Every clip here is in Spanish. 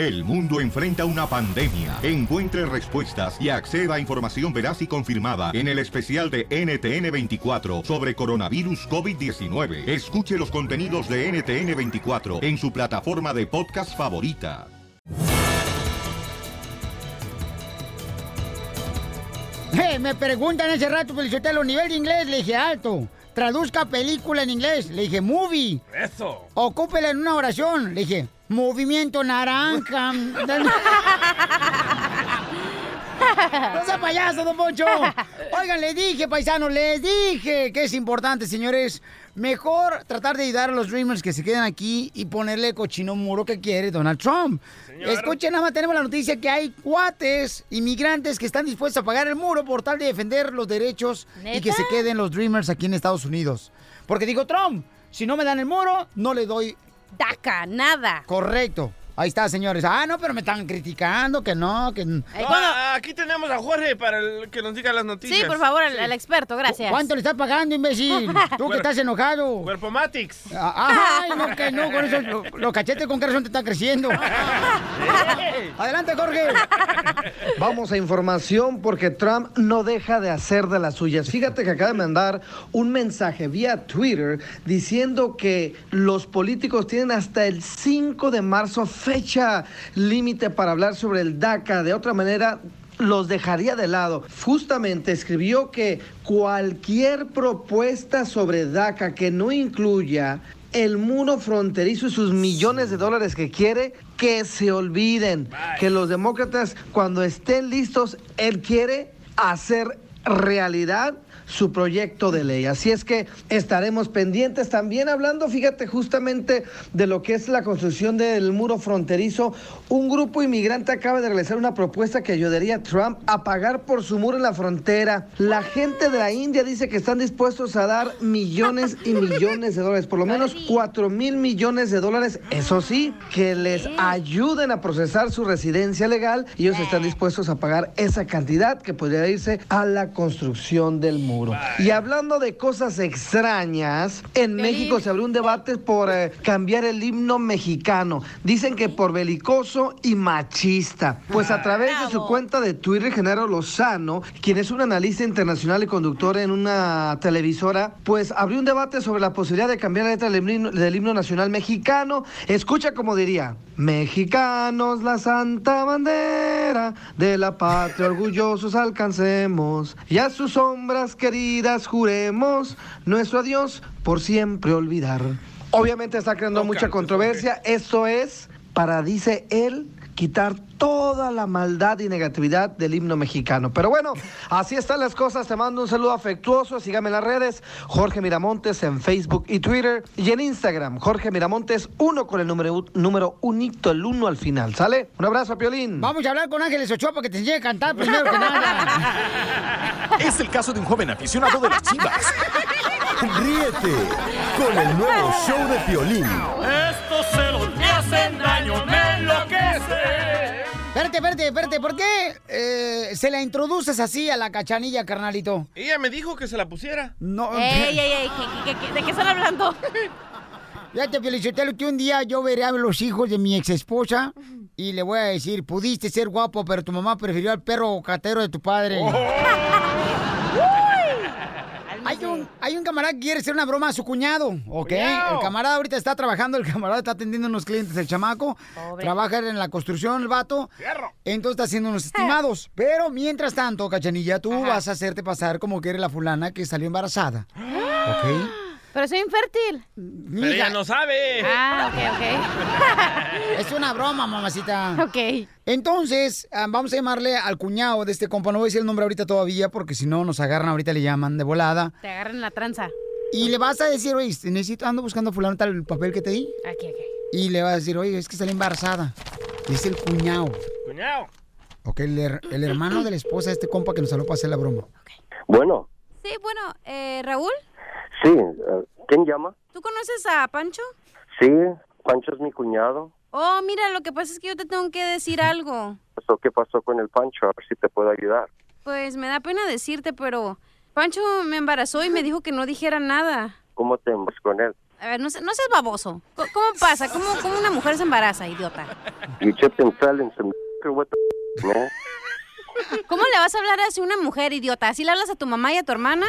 El mundo enfrenta una pandemia. Encuentre respuestas y acceda a información veraz y confirmada en el especial de NTN24 sobre coronavirus COVID-19. Escuche los contenidos de NTN24 en su plataforma de podcast favorita. Hey, me preguntan ese rato, Felicitelo, nivel de inglés, le dije alto. Traduzca película en inglés, le dije movie. Eso. Ocúpela en una oración, le dije movimiento naranja. no sea payaso, don Poncho. Oigan, le dije, paisanos, les dije que es importante, señores. Mejor tratar de ayudar a los Dreamers que se quedan aquí y ponerle cochino muro que quiere Donald Trump. Escuchen, nada más tenemos la noticia que hay cuates, inmigrantes que están dispuestos a pagar el muro por tal de defender los derechos y que se queden los Dreamers aquí en Estados Unidos. Porque digo, Trump, si no me dan el muro, no le doy DACA, nada. Correcto. Ahí está, señores. Ah, no, pero me están criticando, que no, que... No, ah, aquí tenemos a Jorge para el- que nos diga las noticias. Sí, por favor, al, al experto, gracias. ¿Cuánto le estás pagando, imbécil? Tú que estás enojado. Cuerpo Matix. Ah, Ay, no, que no, con eso lo- los cachetes con qué razón te están creciendo. Adelante, Jorge. Vamos a información porque Trump no deja de hacer de las suyas. Fíjate que acaba de mandar un mensaje vía Twitter diciendo que los políticos tienen hasta el 5 de marzo fecha límite para hablar sobre el DACA. De otra manera, los dejaría de lado. Justamente escribió que cualquier propuesta sobre DACA que no incluya el muro fronterizo y sus millones de dólares que quiere, que se olviden. Que los demócratas, cuando estén listos, él quiere hacer realidad su proyecto de ley. Así es que estaremos pendientes también hablando, fíjate, justamente de lo que es la construcción del muro fronterizo. Un grupo inmigrante acaba de realizar una propuesta que ayudaría a Trump a pagar por su muro en la frontera. La gente de la India dice que están dispuestos a dar millones y millones de dólares, por lo menos 4 mil millones de dólares. Eso sí, que les ayuden a procesar su residencia legal ellos están dispuestos a pagar esa cantidad que podría irse a la construcción del muro. Y hablando de cosas extrañas, en México se abrió un debate por eh, cambiar el himno mexicano. Dicen que por belicoso y machista. Pues a través de su cuenta de Twitter, Genaro Lozano, quien es un analista internacional y conductor en una televisora, pues abrió un debate sobre la posibilidad de cambiar la letra del himno, del himno nacional mexicano. Escucha como diría, mexicanos la santa bandera de la patria orgullosos alcancemos y a sus sombras queridas juremos nuestro adiós por siempre olvidar. Obviamente está creando mucha controversia. Esto es para, dice él, quitar toda la maldad y negatividad del himno mexicano. Pero bueno, así están las cosas. Te mando un saludo afectuoso. Sígame en las redes. Jorge Miramontes en Facebook y Twitter. Y en Instagram, Jorge Miramontes 1 con el número, número unito, el 1 al final. ¿Sale? Un abrazo, Piolín. Vamos a hablar con Ángeles Ochoa para que te enseñe a cantar primero que nada. Es el caso de un joven aficionado de las chivas. Ríete con el nuevo show de Piolín. Estos celos me hacen daño, me enloquece. Espérate, espérate, espérate. ¿Por qué eh, se la introduces así a la cachanilla, carnalito? Ella me dijo que se la pusiera. No. Ey, ey, ey, ¿qué- qué- qué- ¿de qué están hablando? Fíjate, Felicitelo, que un día yo veré a los hijos de mi ex esposa y le voy a decir, pudiste ser guapo, pero tu mamá prefirió al perro catero de tu padre. Hay un, hay un camarada que quiere hacer una broma a su cuñado, ¿ok? Cuñado. El camarada ahorita está trabajando, el camarada está atendiendo unos clientes, el chamaco. Pobre. Trabaja en la construcción, el vato. Entonces está haciendo unos estimados. Pero mientras tanto, cachanilla, tú vas a hacerte pasar como que eres la fulana que salió embarazada. ¿Ok? Pero soy infértil. Pero ella no sabe. Ah, ok, ok. Es una broma, mamacita. Ok. Entonces, ah, vamos a llamarle al cuñado de este compa. No voy a decir el nombre ahorita todavía porque si no nos agarran, ahorita le llaman de volada. Te agarran la tranza. Y le vas a decir, oye, necesito, ando buscando a fulano tal el papel que te di. Aquí, aquí. Y le vas a decir, oye, es que sale embarazada. Es el cuñado. Cuñado. Ok, el, her- el hermano de la esposa de este compa que nos habló para hacer la broma. Bueno, Sí, bueno, eh, Raúl, sí, eh, ¿quién llama? ¿tú conoces a Pancho? Sí, Pancho es mi cuñado. Oh, mira, lo que pasa es que yo te tengo que decir algo. ¿Qué pasó con el Pancho? A ver si te puedo ayudar. Pues me da pena decirte, pero Pancho me embarazó y me dijo que no dijera nada. ¿Cómo te embas con él? A ver, no, se- no seas baboso. ¿Cómo pasa? ¿Cómo, ¿Cómo una mujer se embaraza, idiota? You ¿Cómo le vas a hablar así a una mujer, idiota? ¿Así le hablas a tu mamá y a tu hermana?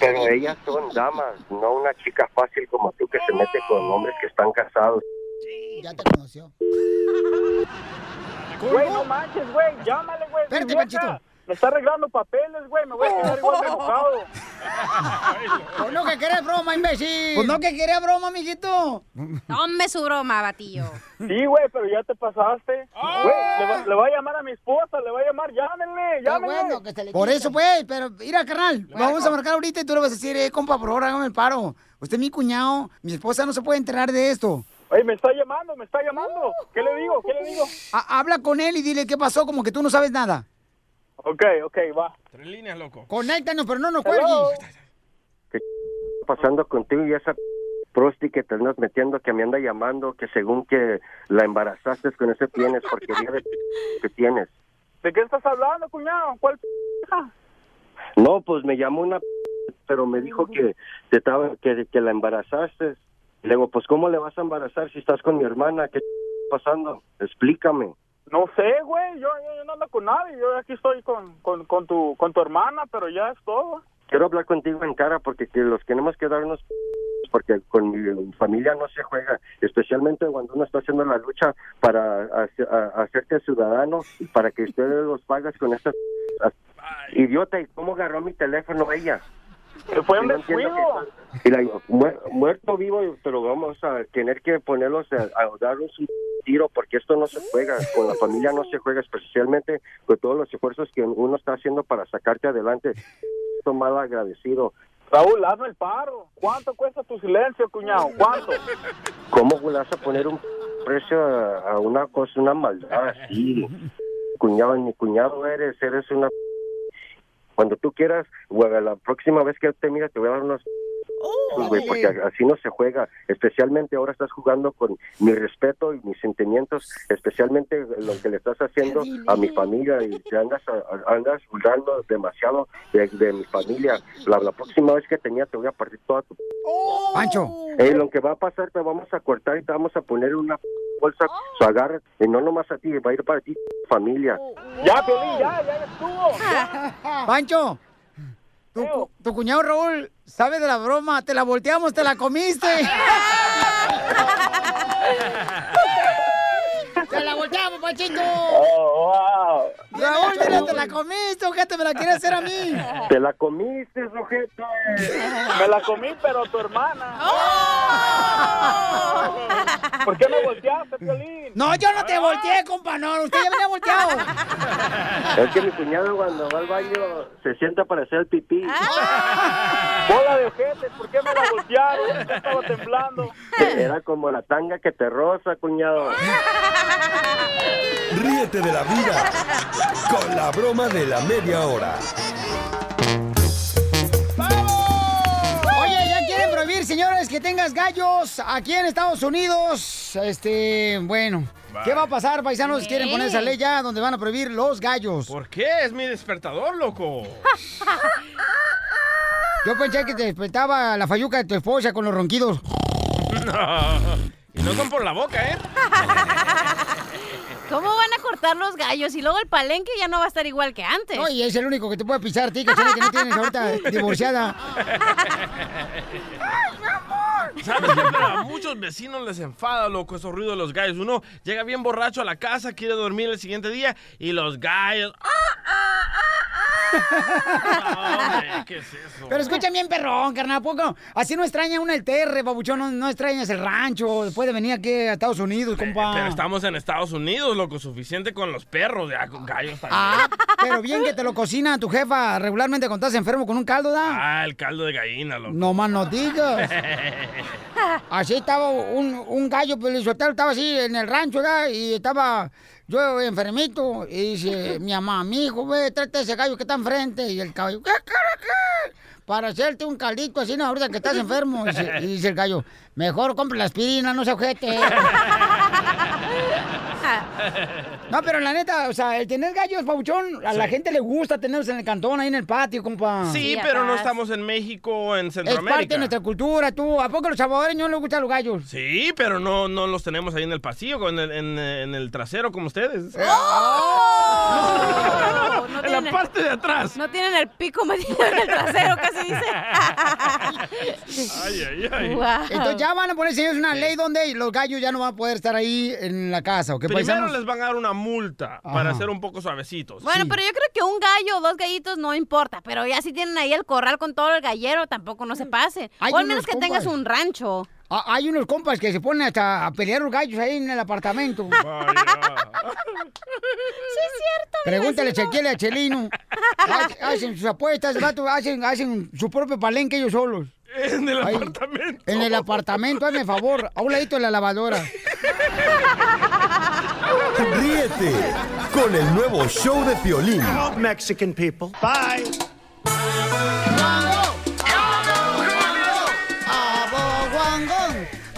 Pero ellas son damas, no una chica fácil como tú que se mete con hombres que están casados. Ya te conoció. Güey, no manches, güey, llámale, güey. Espérate. Panchito. Me está arreglando papeles, güey, me voy a quedar igual de enojado. Pues no que querés broma, imbécil. Pues no que quería broma, mijito. Tome su broma, batillo. Sí, güey, pero ya te pasaste. Güey, le, va, le a llamar a mi esposa, le voy a llamar, llámenle, llámenle. Por eso, pues, pero mira, carnal, vamos a marcar ahorita y tú le vas a decir, eh, compa, por favor, hágame el paro. Usted es mi cuñado, mi esposa no se puede enterar de esto. Oye, me está llamando, me está llamando. ¿Qué le digo? ¿Qué le digo? Ha- habla con él y dile qué pasó, como que tú no sabes nada. Ok, ok, va. Tres líneas, loco. Conéctanos, pero no nos cuelgues. ¿Qué está pasando contigo y esa prosti que te andas metiendo que me anda llamando que según que la embarazaste con ese tienes porquería de que tienes? ¿De qué estás hablando, cuñado? ¿Cuál p***? No, pues me llamó una pero me dijo que te estaba que, que la embarazaste. Le digo, pues ¿cómo le vas a embarazar si estás con mi hermana? ¿Qué está pasando? Explícame. No sé, güey, yo, yo, no ando con nadie, yo aquí estoy con, con, con, tu, con tu hermana, pero ya es todo. Quiero hablar contigo en cara porque que los queremos quedarnos porque con mi familia no se juega, especialmente cuando uno está haciendo la lucha para hace- a- hacerte ciudadano y para que ustedes los pagas con esta idiota. ¿Y cómo agarró mi teléfono ella? Fue un descuido. Y la digo, "Muer- muerto vivo, pero vamos a tener que ponerlos a, a darnos un tiro porque esto no se juega, con la familia no se juega, especialmente con todos los esfuerzos que uno está haciendo para sacarte adelante. Esto mal agradecido. Raúl, hazme el paro. ¿Cuánto cuesta tu silencio, cuñado? ¿Cuánto? ¿Cómo vas a poner un precio a, a una cosa, una maldad así? Cuñado, ni cuñado eres, eres una... Cuando tú quieras, la próxima vez que te mira te voy a dar unos... güey, porque así no se juega. Especialmente ahora estás jugando con mi respeto y mis sentimientos, especialmente lo que le estás haciendo a mi familia y te andas, a- andas burlando demasiado de, de mi familia. La, la próxima vez que tenía te voy a partir toda tu Pancho. Ey, lo que va a pasar, te vamos a cortar y te vamos a poner una bolsa, su agarra, y no nomás a ti, va a ir para ti, familia. Ya, Piolín, ya, ya estuvo. Ya. Pancho, tu, cu- tu cuñado Raúl sabe de la broma, te la volteamos, te la comiste. ¡Te la volteamos, Panchito! Oh, wow. Raúl, dile, te la comiste, ojete, me la quiere hacer a mí. Te la comiste, ojete. Me la comí, pero tu hermana. ¿Por qué me volteaste, Piolín? No, yo no te volteé, compa, no, usted ya me ha volteado. Es que mi cuñado cuando va al baño se sienta para hacer el pipí. Bola de ojete, ¿por qué me la voltearon? Yo estaba temblando. Era como la tanga que te roza, cuñado. Ríete de la vida con la broma de la media hora. Prohibir, señores, que tengas gallos aquí en Estados Unidos. Este, bueno, ¿qué va a pasar, paisanos? Quieren poner esa ley ya donde van a prohibir los gallos. ¿Por qué? Es mi despertador, loco. Yo pensé que te despertaba la fayuca de tu esposa con los ronquidos. Y no son por la boca, ¿eh? ¿Cómo van a cortar los gallos? Y luego el palenque ya no va a estar igual que antes. Oye, es el único que te puede pisar cachorro, que no tienes ahorita divorciada. ¿Sabes qué? Pero a muchos vecinos les enfada, loco, esos ruidos de los gallos. Uno llega bien borracho a la casa, quiere dormir el siguiente día y los gallos... No, hombre, ¿qué es eso? Pero escucha bien, perrón, carnal, ¿a poco? Así no extraña uno el terre, babuchón, no, no extrañas el rancho, después de venir aquí a Estados Unidos, compa. Pero estamos en Estados Unidos, loco, suficiente con los perros, ya con gallos también. Ah, pero bien que te lo cocina tu jefa regularmente cuando estás enfermo con un caldo, ¿da? Ah, el caldo de gallina, loco. No más no digas. Así estaba un, un gallo pelizotero, estaba así en el rancho, ¿verdad? Y estaba yo enfermito. Y dice mi mamá, mi hijo, ve, trate ese gallo que está enfrente. Y el caballo, ¿qué, qué, qué? Para hacerte un caldito así, no, ahorita que estás enfermo. Y dice, y dice el gallo, mejor compre la aspirina, no se ojete. No, pero la neta, o sea, el tener gallos, Pabuchón, a la gente le gusta tenerlos en el cantón, ahí en el patio, compa. Sí, pero no estamos en México o en Es parte Centroamérica. de nuestra cultura, tú. ¿A poco a los salvadoreños les gustan los gallos? Sí, pero no, no los tenemos ahí en el pasillo, en el, en, en el trasero como ustedes. ¡Oh! No en la tienen- parte de atrás. No tienen el pico metido en el trasero, casi dice. Ay, ay, ay. Entonces ya van a poner, señores, una ley donde los gallos ya no van a poder estar ahí en la casa, ¿ok? Primero paisanos? les van a dar una multa para ser un poco suavecitos. Bueno, pero yo creo que un gallo o dos gallitos no importa, pero ya si tienen ahí el corral con todo el gallero, tampoco no se pase. Hay o al menos que tengas un rancho. Ah, hay unos compas que se ponen hasta a pelear los gallos ahí en el apartamento. Sí, es cierto. mi Pregúntale, vecino. chequeale a Chelino. Hac- Hacen sus apuestas, el vato, hacen, hacen su propio palenque ellos solos. En el Ahí, apartamento. En el apartamento, hazme favor, a un ladito de la lavadora. Ríete con el nuevo show de Piolín. Mexican people. Bye.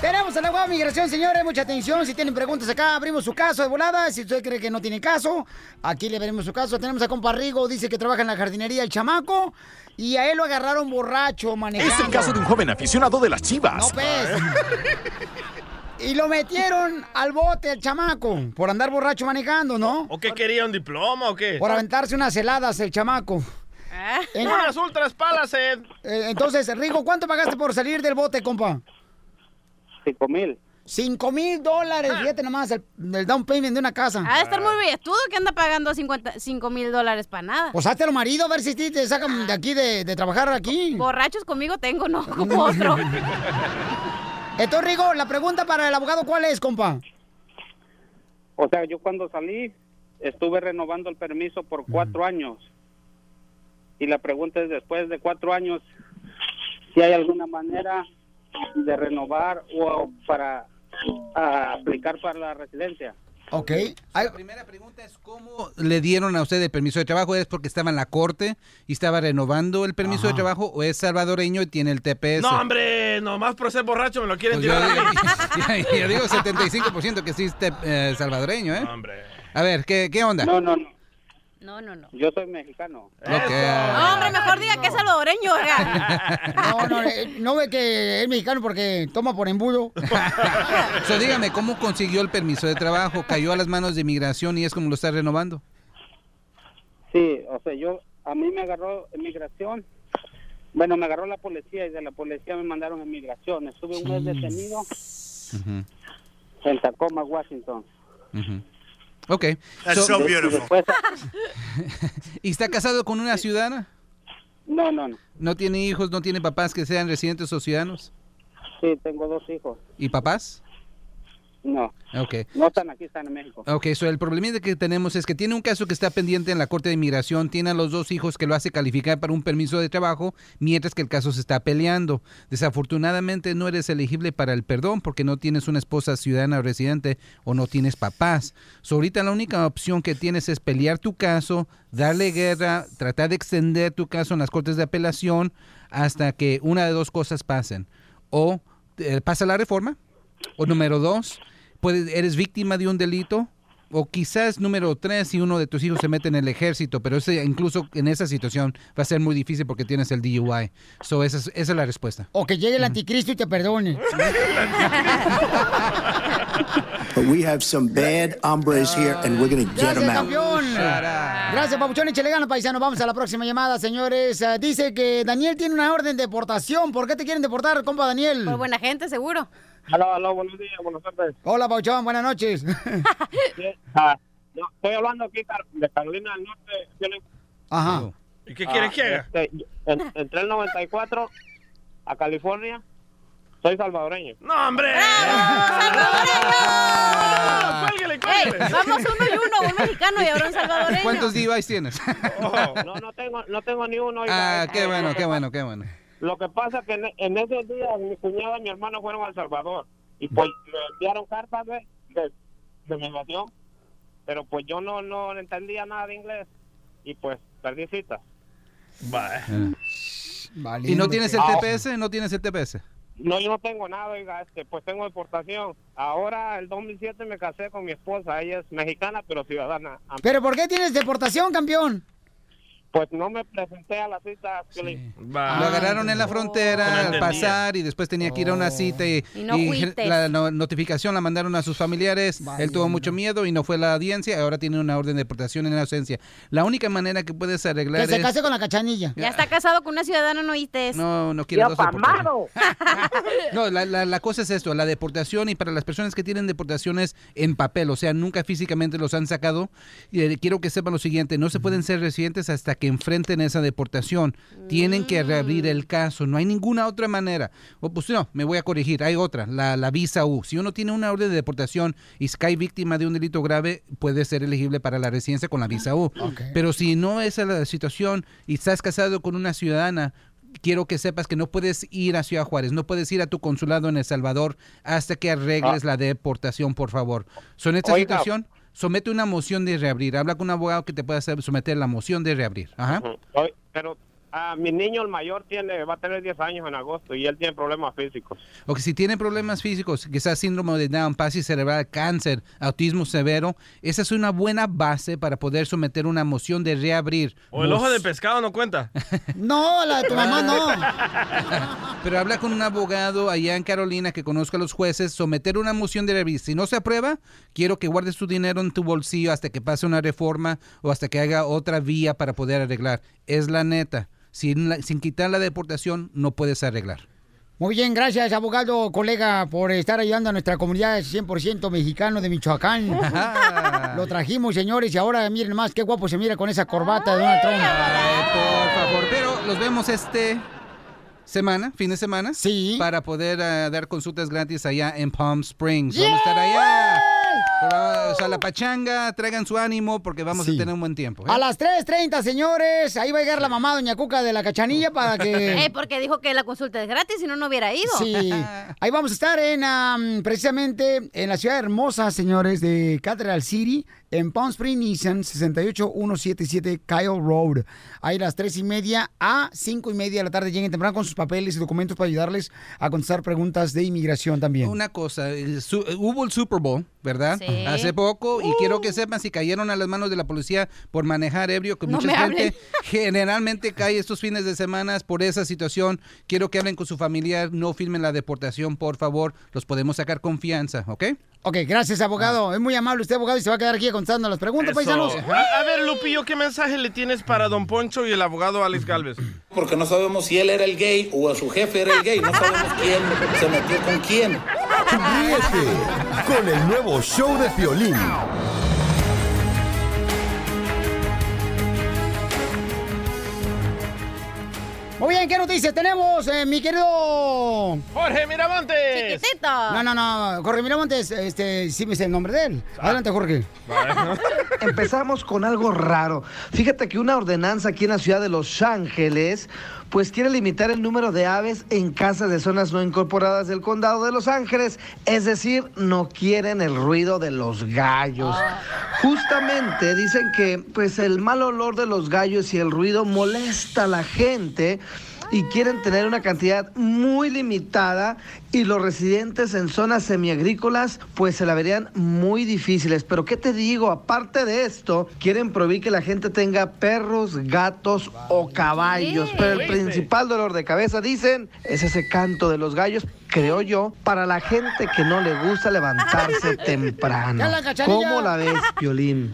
Tenemos a la de migración, señores, mucha atención. Si tienen preguntas acá, abrimos su caso de volada. Si usted cree que no tiene caso, aquí le veremos su caso. Tenemos a compa Rigo, dice que trabaja en la jardinería el chamaco. Y a él lo agarraron borracho manejando. Es el caso de un joven aficionado de las No, chivas. pues. Y lo metieron al bote, el chamaco, por andar borracho manejando, ¿no? ¿O qué quería? ¿Un diploma o qué? Por aventarse unas heladas, el chamaco. En- Unas ultras palas, Ed. Eh, Entonces, Rigo, ¿cuánto pagaste por salir del bote, compa? Cinco mil. Cinco mil dólares, fíjate nomás, el, el down payment de una casa. Ha de estar muy billetudo que anda pagando 5 mil dólares para nada. Pues hazte los marido, a ver si te sacan de aquí, de, de trabajar aquí. Borrachos conmigo tengo, no como otro. Entonces, Rigo, la pregunta para el abogado, ¿cuál es, compa? O sea, yo cuando salí estuve renovando el permiso por cuatro años. Y la pregunta es, después de cuatro años, si hay alguna manera de renovar o para aplicar para la residencia. Ok. La primera pregunta es cómo le dieron a usted el permiso de trabajo. ¿Es porque estaba en la corte y estaba renovando el permiso de trabajo o es salvadoreño y tiene el TPS? No, hombre, nomás por ser borracho me lo quieren Pues yo, tirar a mí. ya- ya digo 75% que sí es te- eh, salvadoreño, ¿eh? Hombre. A ver, ¿qué, qué onda? No, no, no. No, no, no. Yo soy mexicano. No, hombre, mejor diga que es salvadoreño. No, no, eh, no ve que es mexicano porque toma por embudo. So, dígame, ¿cómo consiguió el permiso de trabajo? ¿Cayó a las manos de inmigración y es como lo está renovando? Sí, o sea, yo, a mí me agarró inmigración. Bueno, me agarró la policía y de la policía me mandaron a inmigración. Estuve un mes detenido en Tacoma, Washington. ujú. Ok. That's so Y beautiful. ¿Y está casado con una ciudadana? no, no, no. ¿No tiene hijos, no tiene papás que sean residentes o ciudadanos? Sí, tengo dos hijos. ¿Y papás? No, Ok. no están aquí, están en México. Ok, so el problema que tenemos es que tiene un caso que está pendiente en la Corte de Inmigración, tiene a los dos hijos que lo hace calificar para un permiso de trabajo, mientras que el caso se está peleando. Desafortunadamente no eres elegible para el perdón porque no tienes una esposa ciudadana o residente o no tienes papás. So ahorita la única opción que tienes es pelear tu caso, darle guerra, tratar de extender tu caso en las Cortes de Apelación hasta que una de dos cosas pasen. O eh, pasa la reforma, o número dos, puedes, eres víctima de un delito. O quizás número tres, si uno de tus hijos se mete en el ejército, pero ese, incluso en esa situación va a ser muy difícil porque tienes el DUI. So, esa, es, esa es la respuesta. O que llegue el anticristo y te perdone. But we have some bad hombres here, and we're going to get Gracias, them out. campeón. Gracias, Papuchón. Échale ganas, paisano. Vamos a la próxima llamada, señores. Ah, dice que Daniel tiene una orden de deportación. ¿Por qué te quieren deportar, compa Daniel? Por buena gente, seguro. Aló, aló, buenos días, buenas tardes. Hola, Papuchón. Buenas noches. Sí, ah, no, estoy hablando aquí de Carolina del Norte. Ajá. ¿Y qué quieres ah, que haga? este, en- entré el 94 a California. Soy salvadoreño. ¡No, hombre! ¡Cuélguele, Ey, cuélguele! vamos uno y uno, un mexicano y ahora un salvadoreño. ¿Cuántos DUIs tienes? No, no tengo, no tengo ni uno. oiga. ah, qué bueno, qué bueno, qué bueno. Lo que pasa que en, en esos días mi cuñada y mi hermano fueron a El Salvador y pues me enviaron cartas de, de, de migración, pero pues yo no, no entendía nada de inglés y pues perdí cita. Vaya. ¿Y no tienes el Ah. TPS? ¿No tienes el TPS? No, yo no tengo nada, oiga, este, pues tengo deportación. Ahora, el 2007 me casé con mi esposa, ella es mexicana, pero ciudadana. ¿Pero por qué tienes deportación, campeón? Pues no me presenté a la cita, Piolín. Lo agarraron en la frontera al pasar y después tenía que ir a una cita y, Y no y la no- notificación la mandaron a sus familiares. Él tuvo mucho miedo y no fue a la audiencia. Ahora tiene una orden de deportación en ausencia. La única manera que puedes arreglar Que se es... case con la cachanilla. Ya está casado con una ciudadana, ¿no oíste? No, no quiero dos deportaciones. No, la, la- la cosa es esto, la deportación y para las personas que tienen deportaciones en papel, o sea, nunca físicamente los han sacado, eh, quiero que sepan lo siguiente, no se pueden ser residentes hasta que enfrenten esa deportación. Tienen que reabrir el caso, no hay ninguna otra manera. O pues no, me voy a corregir, hay otra, la, la visa U. Si uno tiene una orden de deportación y se cae víctima de un delito grave, puede ser elegible para la residencia con la visa U. Pero si no es la situación y estás casado con una ciudadana, quiero que sepas que no puedes ir a Ciudad Juárez, no puedes ir a tu consulado en El Salvador hasta que arregles la deportación, por favor. So, en esta Oiga. situación, somete una moción de reabrir. Habla con un abogado que te pueda someter la moción de reabrir. Ajá. Pero ah, mi niño, el mayor, tiene va a tener 10 años en agosto y él tiene problemas físicos. O que si tiene problemas físicos, quizás síndrome de Down, pasis cerebral, cáncer, autismo severo, esa es una buena base para poder someter una moción de reabrir. O el ojo de pescado no cuenta. No, la de tu mamá no. Pero habla con un abogado allá en Carolina que conozca a los jueces, someter una moción de reabrir. Si no se aprueba, quiero que guardes tu dinero en tu bolsillo hasta que pase una reforma o hasta que haga otra vía para poder arreglar. Es la neta. Sin, la- sin quitar la deportación, no puedes arreglar. Muy bien, gracias, abogado, colega, por estar ayudando a nuestra comunidad 100% mexicano de Michoacán. Lo trajimos, señores, y ahora miren más qué guapo se mira con esa corbata de Donald Trump. por favor, pero los vemos este semana, fin de semana, sí. para poder ah, dar consultas gratis allá en Palm Springs. Vamos a estar allá. Pero, o sea, la pachanga, traigan su ánimo porque vamos a tener un buen tiempo. ¿eh? A las 3.30, señores, ahí va a llegar la mamá, doña Cuca, de la cachanilla para que... Eh, porque dijo que la consulta es gratis, si no, no hubiera ido. Sí, ahí vamos a estar en am, precisamente en la ciudad hermosa, señores, de Cathedral City, en Palm Springs, Nissan, 68177 Kyle Road. Ahí a las tres y media a cinco y media de la tarde lleguen temprano con sus papeles y documentos para ayudarles a contestar preguntas de inmigración también. Una cosa, el su- hubo el Super Bowl, ¿verdad? Sí. Hace poco, y quiero que sepan si cayeron a las manos de la policía por manejar ebrio, que No mucha me gente hablen. generalmente cae estos fines de semana por esa situación. Quiero que hablen con su familiar, no firmen la deportación, por favor. Los podemos sacar confianza, ¿ok? Ok, gracias, abogado. Es muy amable usted, abogado, y se va a quedar aquí contestando las preguntas, Eso. paisanos. A, a ver, Lupillo, ¿qué mensaje le tienes para Don Poncho y el abogado Alex Galvez? Porque no sabemos si él era el gay o su jefe era el gay. No sabemos quién se metió con quién. Ríete con el nuevo show de Piolín. Muy bien, ¿qué noticias tenemos, eh, mi querido... Jorge Miramontes. Chiquitito. No, no, no, Jorge Miramontes, este, sí me sé el nombre de él. Adelante, Jorge. Empezamos con algo raro. Fíjate que una ordenanza aquí en la ciudad de Los Ángeles, pues quiere limitar el número de aves en casas de zonas no incorporadas del condado de Los Ángeles. Es decir, no quieren el ruido de los gallos. Justamente dicen que pues el mal olor de los gallos y el ruido molesta a la gente y quieren tener una cantidad muy limitada y los residentes en zonas semiagrícolas pues se la verían muy difíciles. Pero ¿qué te digo? Aparte de esto, quieren prohibir que la gente tenga perros, gatos o caballos. Pero el principal dolor de cabeza, dicen, es ese canto de los gallos, creo yo, para la gente que no le gusta levantarse temprano. ¿Cómo la ves, Violín?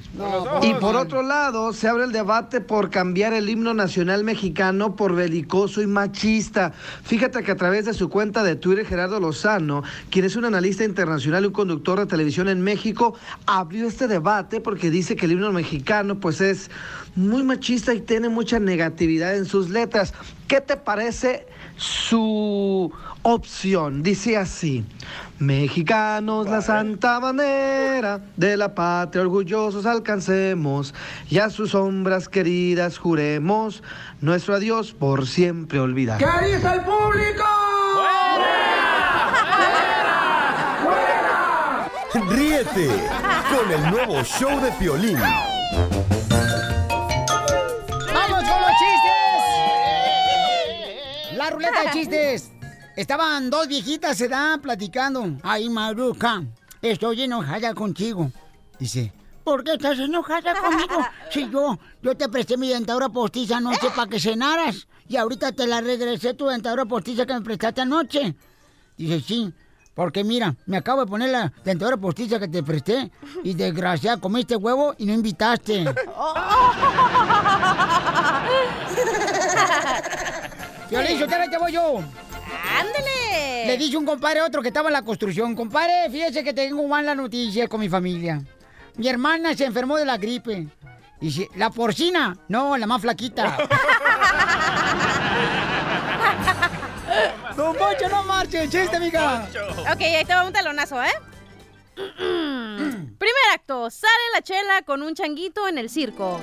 Y por otro lado, se abre el debate por cambiar el himno nacional mexicano por belicoso y machista. Fíjate que a través de su cuenta de Twitter, Gerardo Lozano, quien es un analista internacional y un conductor de televisión en México, abrió este debate porque dice que el himno mexicano pues es muy machista y tiene mucha negatividad en sus letras. ¿Qué te parece su opción? Dice así. Mexicanos, la santa bandera de la patria orgullosos alcancemos y a sus sombras queridas juremos nuestro adiós por siempre olvidar. ¿Qué dice el público? Ríete con el nuevo show de Piolín. La ruleta de chistes. estaban dos viejitas, se dan platicando. Ay, Maruca, estoy enojada contigo. Dice, ¿por qué estás enojada conmigo? Si yo, yo te presté mi dentadura postiza anoche para que cenaras. Y ahorita te la regresé tu dentadura postiza que me prestaste anoche. Dice, sí, porque mira, me acabo de poner la dentadura postiza que te presté. Y desgraciada, comiste huevo y no invitaste. Violín, yo te voy yo. ¡Ándale! Le dice un compadre a otro que estaba en la construcción. Compadre, fíjese que tengo mala noticia con mi familia. Mi hermana se enfermó de la gripe. Dice, ¿la porcina? No, la más flaquita. Don Poncho, no marche, chiste, amiga. Ok, ahí te va un talonazo, ¿eh? Primer acto, sale la chela con un changuito en el circo.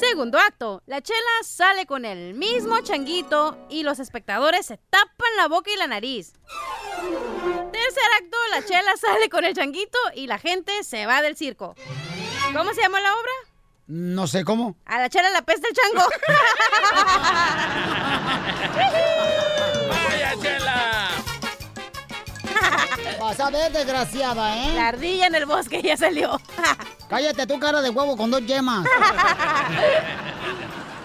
Segundo acto, la chela sale con el mismo changuito y los espectadores se tapan la boca y la nariz. Tercer acto, la chela sale con el changuito y la gente se va del circo. ¿Cómo se llama la obra? No sé cómo. A la chela la peste el chango. ¡Vaya, chela! Vas a ver, desgraciada, ¿eh? La ardilla en el bosque ya salió. Cállate tu cara de huevo con dos yemas.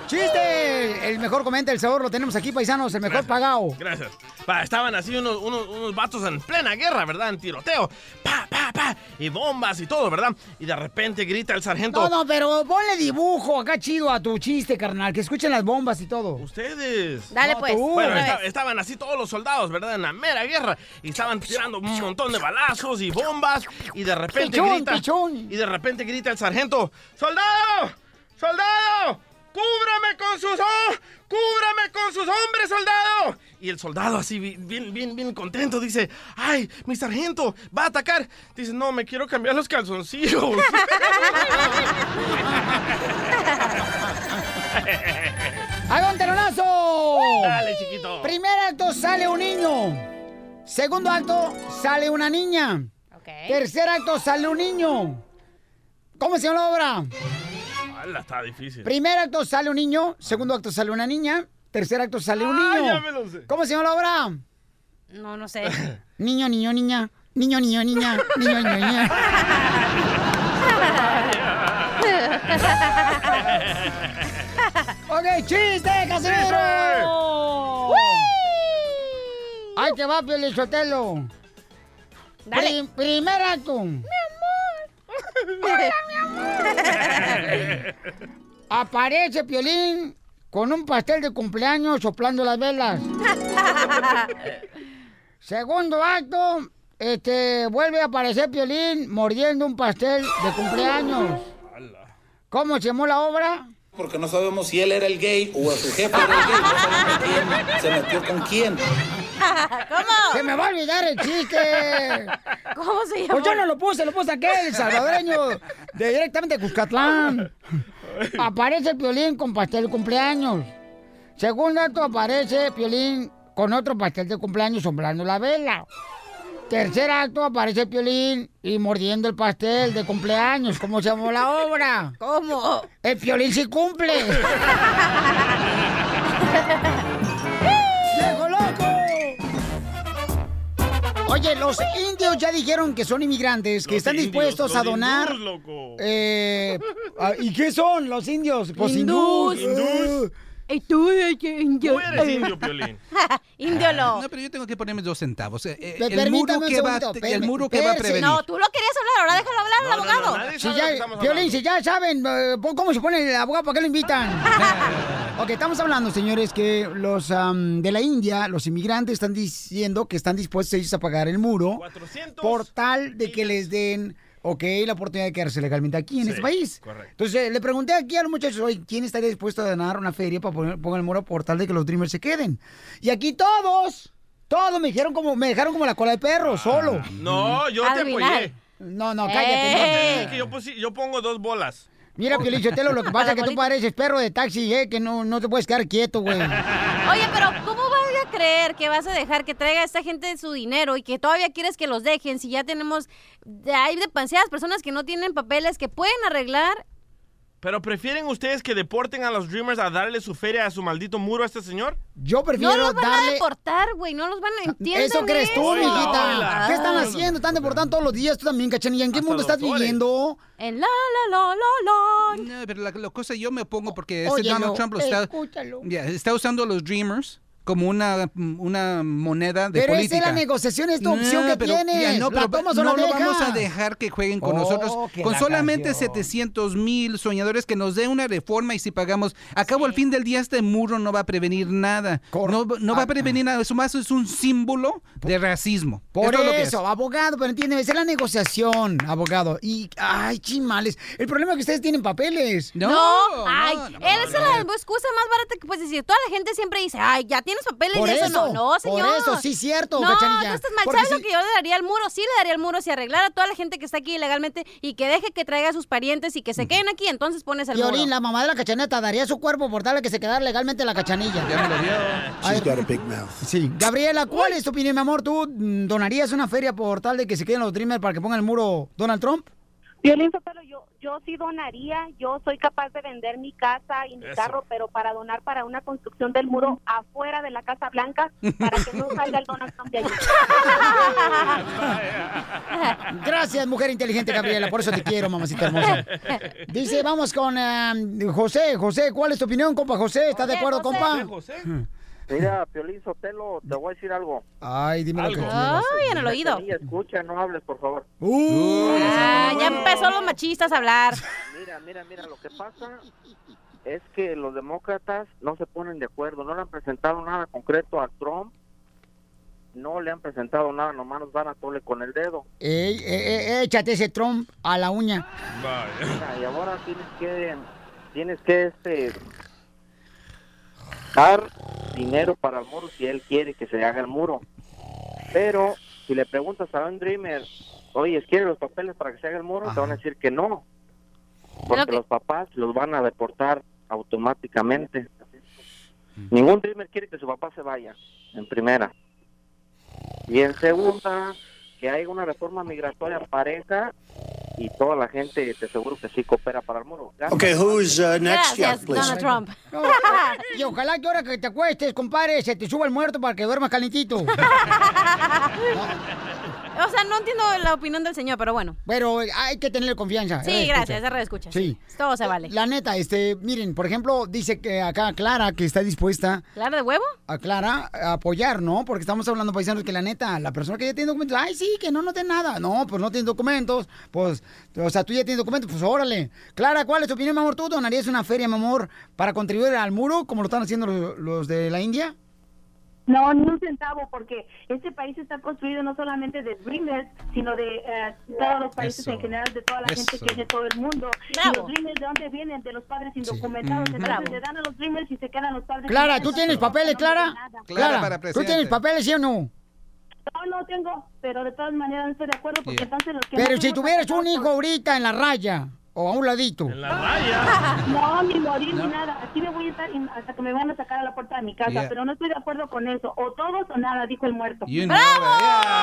¡Chiste! El mejor comenta el sabor lo tenemos aquí, paisanos, el mejor pagado. Gracias. Pa, estaban así unos, unos, unos vatos en plena guerra, ¿verdad? En tiroteo. Pa, pa, pa. Y bombas y todo, ¿verdad? Y de repente grita el sargento. No, no, pero ponle dibujo acá chido a tu chiste, carnal, que escuchen las bombas y todo. Ustedes. Dale, No, pues. tú. Bueno, esta- estaban así todos los soldados, ¿verdad? En la mera guerra. Y estaban tirando un montón de balazos y bombas. Y de repente Pichón, grita. pichón. Y de repente grita el sargento: ¡Soldado! ¡Soldado! Con sus hombres, soldado! Y el soldado así bi- bien, bien, bien contento dice, ¡ay, mi sargento va a atacar! Dice, no, me quiero cambiar los calzoncillos. ¡Haga un telonazo! Dale, chiquito. Primer acto sale un niño. Segundo acto sale una niña. Ok. Tercer acto sale un niño. ¿Cómo se llama la obra? Está difícil. Primer acto sale un niño. Segundo acto sale una niña. Tercer acto sale un Ah, niño. ya me lo sé. ¿Cómo se llama la obra? No, no sé. Niño, niño, niña. Niño, niño, niña. Niño, niño, niña. ok, chiste, Casimiro. Ay, que va, Pielizotelo. Dale. Pri- primer acto. Aparece Piolín con un pastel de cumpleaños soplando las velas. Segundo acto, este, vuelve a aparecer Piolín mordiendo un pastel de cumpleaños. ¿Cómo se llamó la obra? Porque no sabemos si él era el gay o su jefe era el gay. No sabemos quién se metió con quién. ¿Cómo? Se me va a olvidar el chiste. ¿Cómo se llama? Pues yo no lo puse, lo puse aquel, el salvadoreño, de directamente de Cuscatlán. Aparece Piolín con pastel de cumpleaños. Segundo acto aparece Piolín con otro pastel de cumpleaños soplando la vela. Tercer acto aparece Piolín y mordiendo el pastel de cumpleaños. ¿Cómo se llamó la obra? ¿Cómo? El Piolín sí cumple. Oye, los indios ya dijeron que son inmigrantes, que Los están indios, dispuestos los a donar. hindús, loco. eh, ah, ¿Y qué son los indios? Pues Hindús. hindús. ¿Y tú indio? Tú eres indio, Piolín. Indio lo. No, pero yo tengo que ponerme dos centavos. Eh, eh, el muro que va, el muro que va a prevenir. No, tú lo querías hablar, ahora déjalo hablar al No, no, no, abogado. nadie Si ya, estamos Piolín, hablando. si ya saben eh, cómo se pone el abogado, ¿para qué lo invitan? ok, estamos hablando, señores, que los am, de la India, los inmigrantes, están diciendo que están dispuestos ellos a pagar el muro 400 por tal de que les den, ok, la oportunidad de quedarse legalmente aquí en Sí, este país. correcto. Entonces, le pregunté aquí a los muchachos, oye, ¿quién estaría dispuesto a donar una feria para poner, pongan el muro por tal de que los Dreamers se queden? Y aquí todos, todos me dijeron como, me dejaron como la cola de perro, solo. No, yo te apoyé. No, no, Eh. cállate. Yo no. te dije que yo, yo pongo dos bolas. Mira, Piolichotelo, lo que pasa es que tú pareces perro de taxi, eh, que no, no te puedes quedar quieto, güey. Oye, pero ¿cómo vas a creer que vas a dejar que traiga a esta gente su dinero y que todavía quieres que los dejen si ya tenemos, hay demasiadas personas que no tienen papeles que pueden arreglar ¿Pero prefieren ustedes que deporten a los Dreamers a darle su feria a su maldito muro a este señor? Yo No los van a deportar, güey. No los van a entender. Eso crees tú, mijita. ¿Qué están haciendo? Están deportando todos los días. Tú también, cachanilla. ¿En qué Hasta mundo estás doctores. viviendo? En la, la, la, la, la. No, pero la, la cosa yo me opongo porque este Óyelo, Donald Trump lo está, escúchalo. ya, está usando a los Dreamers como una, una moneda de Pero esa política. es la negociación, es tu opción No, que pero, tienes. ya, no, ¿La pero tomas o no la lo vamos a dejar que jueguen con Oh, nosotros. que Con la solamente canción. 700 mil soñadores que nos dé una reforma y si pagamos, a cabo al fin del día este muro no va a prevenir nada. No, no va a prevenir nada. Eso más es un símbolo de racismo. Ah. Por Esto es lo que es. eso, abogado, pero entiende, esa es la negociación, abogado. Y, ay, chimales. El problema es que ustedes tienen papeles. No, ay, él es la excusa más barata que puedes decir. Toda la gente siempre dice, ay, ya tienes papeles Por y eso, eso, no. No, por señor. eso, sí, cierto, No, Cachanilla. no estás mal. Porque ¿Sabes lo si- que yo le daría al muro? Sí le daría al muro si arreglara a toda la gente que está aquí ilegalmente y que deje que traiga a sus parientes y que se queden aquí, entonces pones el muro. Piorín, la mamá de la cachaneta daría su cuerpo por darle que se quedara legalmente la cachanilla. Ya me lo dio. She's got a big mouth. Sí. Gabriela, ¿cuál es tu opinión, mi amor? ¿Tú mm, donarías una feria por tal de que se queden los Dreamers para que pongan el muro Donald Trump? Violín yo, yo sí donaría, yo soy capaz de vender mi casa y mi Eso. carro, pero para donar para una construcción del muro afuera de la Casa Blanca, para que no salga el Donald Trump de allí. Gracias, mujer inteligente, Gabriela. Por eso te quiero, mamacita hermosa. Dice, vamos con eh, José. José, ¿cuál es tu opinión, compa José? ¿Estás de acuerdo, compa? Mira, Piolín Sotelo, te voy a decir algo. Ay, dime lo que Algo. quieras. Ay, en el oído. Cachanilla, escucha, no hables, por favor. Uh, Ah, ya empezó los machistas a hablar. Mira, mira, mira, lo que pasa es que los demócratas no se ponen de acuerdo, no le han presentado nada concreto a Trump, no le han presentado nada, nomás nos van a tole con el dedo. Ey, eh, eh, échate ese Trump a la uña. Mira, y ahora tienes que, tienes que este, dar dinero para el muro si él quiere que se haga el muro. Pero si le preguntas a un Dreamer, oye, ¿quiere los papeles para que se haga el muro? Te van a decir que no. Porque los papás los van a deportar automáticamente. Ningún Dreamer quiere que su papá se vaya, en primera. Y en segunda, que haya una reforma migratoria pareja y toda la gente, te aseguro que sí coopera para el muro. Okay, who's uh, next? Yeah, please. Donald Trump. No, y ojalá que ahora que te acuestes, compadre, se te suba el muerto para que duermas calentito. O sea, no entiendo la opinión del señor, pero bueno. Pero hay que tenerle confianza. Sí, eh, gracias, se reescucha. Sí. Todo se vale. La neta, este, miren, por ejemplo, dice que acá Clara que está dispuesta ¿Clara de huevo? a Clara a apoyar, ¿no? Porque estamos hablando, paisanos, que la neta, la persona que ya tiene documentos, ay, sí, que no, no tiene nada. No, pues no tiene documentos, pues, o sea, tú ya tienes documentos, pues órale. Clara, ¿cuál es tu opinión, mi amor? ¿Tú donarías una feria, mi amor, para contribuir al muro, como lo están haciendo los, los de la India? No, ni un centavo, porque este país está construido no solamente de Dreamers, sino de eh, todos los países Eso. en general, de toda la gente que es de todo el mundo. Bravo. Y los Dreamers, ¿de dónde vienen? De los padres indocumentados. Mm. Entonces Bravo. le dan a los Dreamers y se quedan los padres. Clara, ¿tú tienes papeles, No Clara? nada. Clara para ¿tú tienes papeles, sí o no? No, no tengo, pero de todas maneras no estoy de acuerdo porque Yeah. entonces los que Pero no si tuvieras un hijo ahorita en la raya, o a un ladito. En la raya. No, ni morir No. ni nada. Aquí me voy a estar hasta que me van a sacar a la puerta de mi casa, Yeah. pero no estoy de acuerdo con eso. O todos o nada, dijo el muerto. You know, yeah.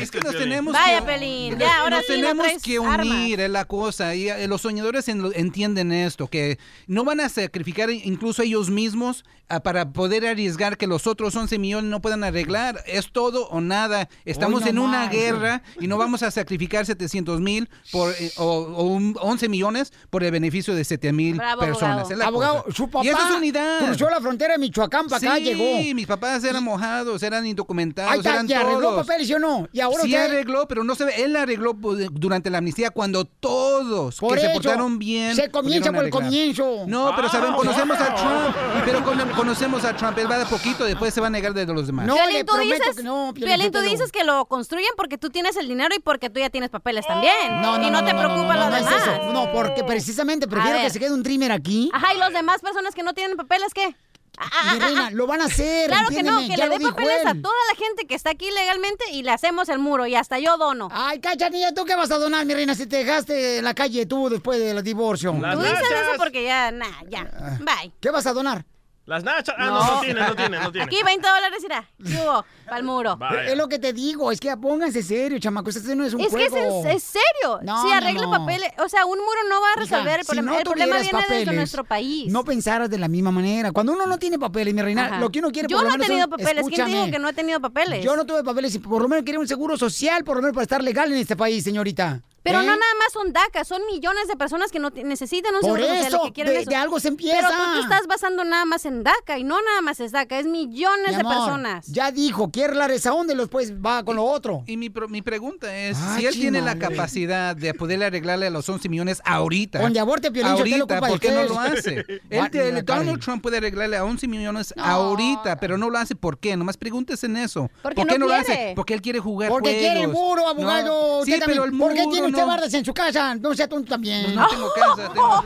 Es que nos tenemos Vaya, que, Pelín, ya, ahora nos sí tenemos que unir es la cosa y eh, los soñadores en- entienden esto que no van a sacrificar incluso ellos mismos ah, para poder arriesgar que los otros 11 millones no puedan arreglar es todo o nada estamos Hoy en no una más. guerra y no vamos a sacrificar 700 mil por eh, o, o un 11 millones por el beneficio de 7 mil personas abogado. su papá y eso es unidad cruzó la frontera de Michoacán para acá, sí, llegó. mis papás eran mojados, eran indocumentados, está, eran ¿y arregló todos. papeles, sí o no? Y ahora sí usted- arregló, pero no se ve. Él arregló durante la amnistía cuando todos Por que se portaron bien. se comienza por el arreglar. comienzo. No, pero saben, Ah. conocemos a Trump. Pero con- conocemos a Trump. Él va de poquito, después se va a negar de los demás. No, Piolín, le tú dices, que no, Piolín Piolín, tú dices que lo construyen porque tú tienes el dinero y porque tú ya tienes papeles también. No, no, y no, te preocupa no, no es demás. eso. No, porque precisamente prefiero que se quede un dreamer aquí. Ajá, y los demás personas que no tienen papeles, ¿qué? Ah, ah, Mi ah, reina, lo van a hacer, Claro que no, que ya le dé papeles a toda la gente que está aquí legalmente y le hacemos el muro y hasta yo dono. Ay, cachanilla, ¿tú qué vas a donar, mi reina, si te dejaste en la calle tú después del divorcio? Las Tú dices eso porque ya, nah, ya, bye. ¿Qué vas a donar? Las nachas. Ah, no, no, tiene, no tiene, no tiene. Aquí 20 dólares irá. ¿Qué hubo? Pa'l muro. Es lo que te digo, es que pónganse serio, chamacos. Este no es un Es que es, juego. en- es serio. No, si no, arregla no. papeles, o sea, un muro no va a Hija, resolver el si problema. no el problema viene desde papeles, nuestro país. No pensaras de la misma manera. Cuando uno no tiene papeles, mi reina, Ajá. lo que uno quiere Yo por lo no he menos tenido son- papeles. ¿Quién dijo escúchame. que no he tenido papeles? Yo no tuve papeles y por lo menos quería un seguro social, por lo menos para estar legal en este país, señorita. Pero ¿Eh? no nada más son DACA, son millones de personas que no necesitan un Por seguro social y eso, que quieren de- eso. de algo se empieza. Pero tú te estás basando nada más en DACA y no nada más es DACA, es millones Mi de personas. Ya dijo, quiere la rezagón y después va con lo otro. Y mi, pro- mi pregunta es, Ah, si él tiene la capacidad de poderle arreglarle a los 11 millones ahorita, Donde aborte, Piolín, ahorita, ¿por qué no lo hace? Él, te- Donald. Trump puede arreglarle a 11 millones ahorita, pero no lo hace. ¿Por qué? Nomás pregúntese en eso. Porque ¿Por qué no no, lo quiere. hace? Porque él quiere jugar Porque juegos. quiere el muro, No. abogado. Sí, Usted también. pero el ¿Por qué muro tiene usted no. bardas en su casa? No sea tú también. Pues no tengo casa, tengo-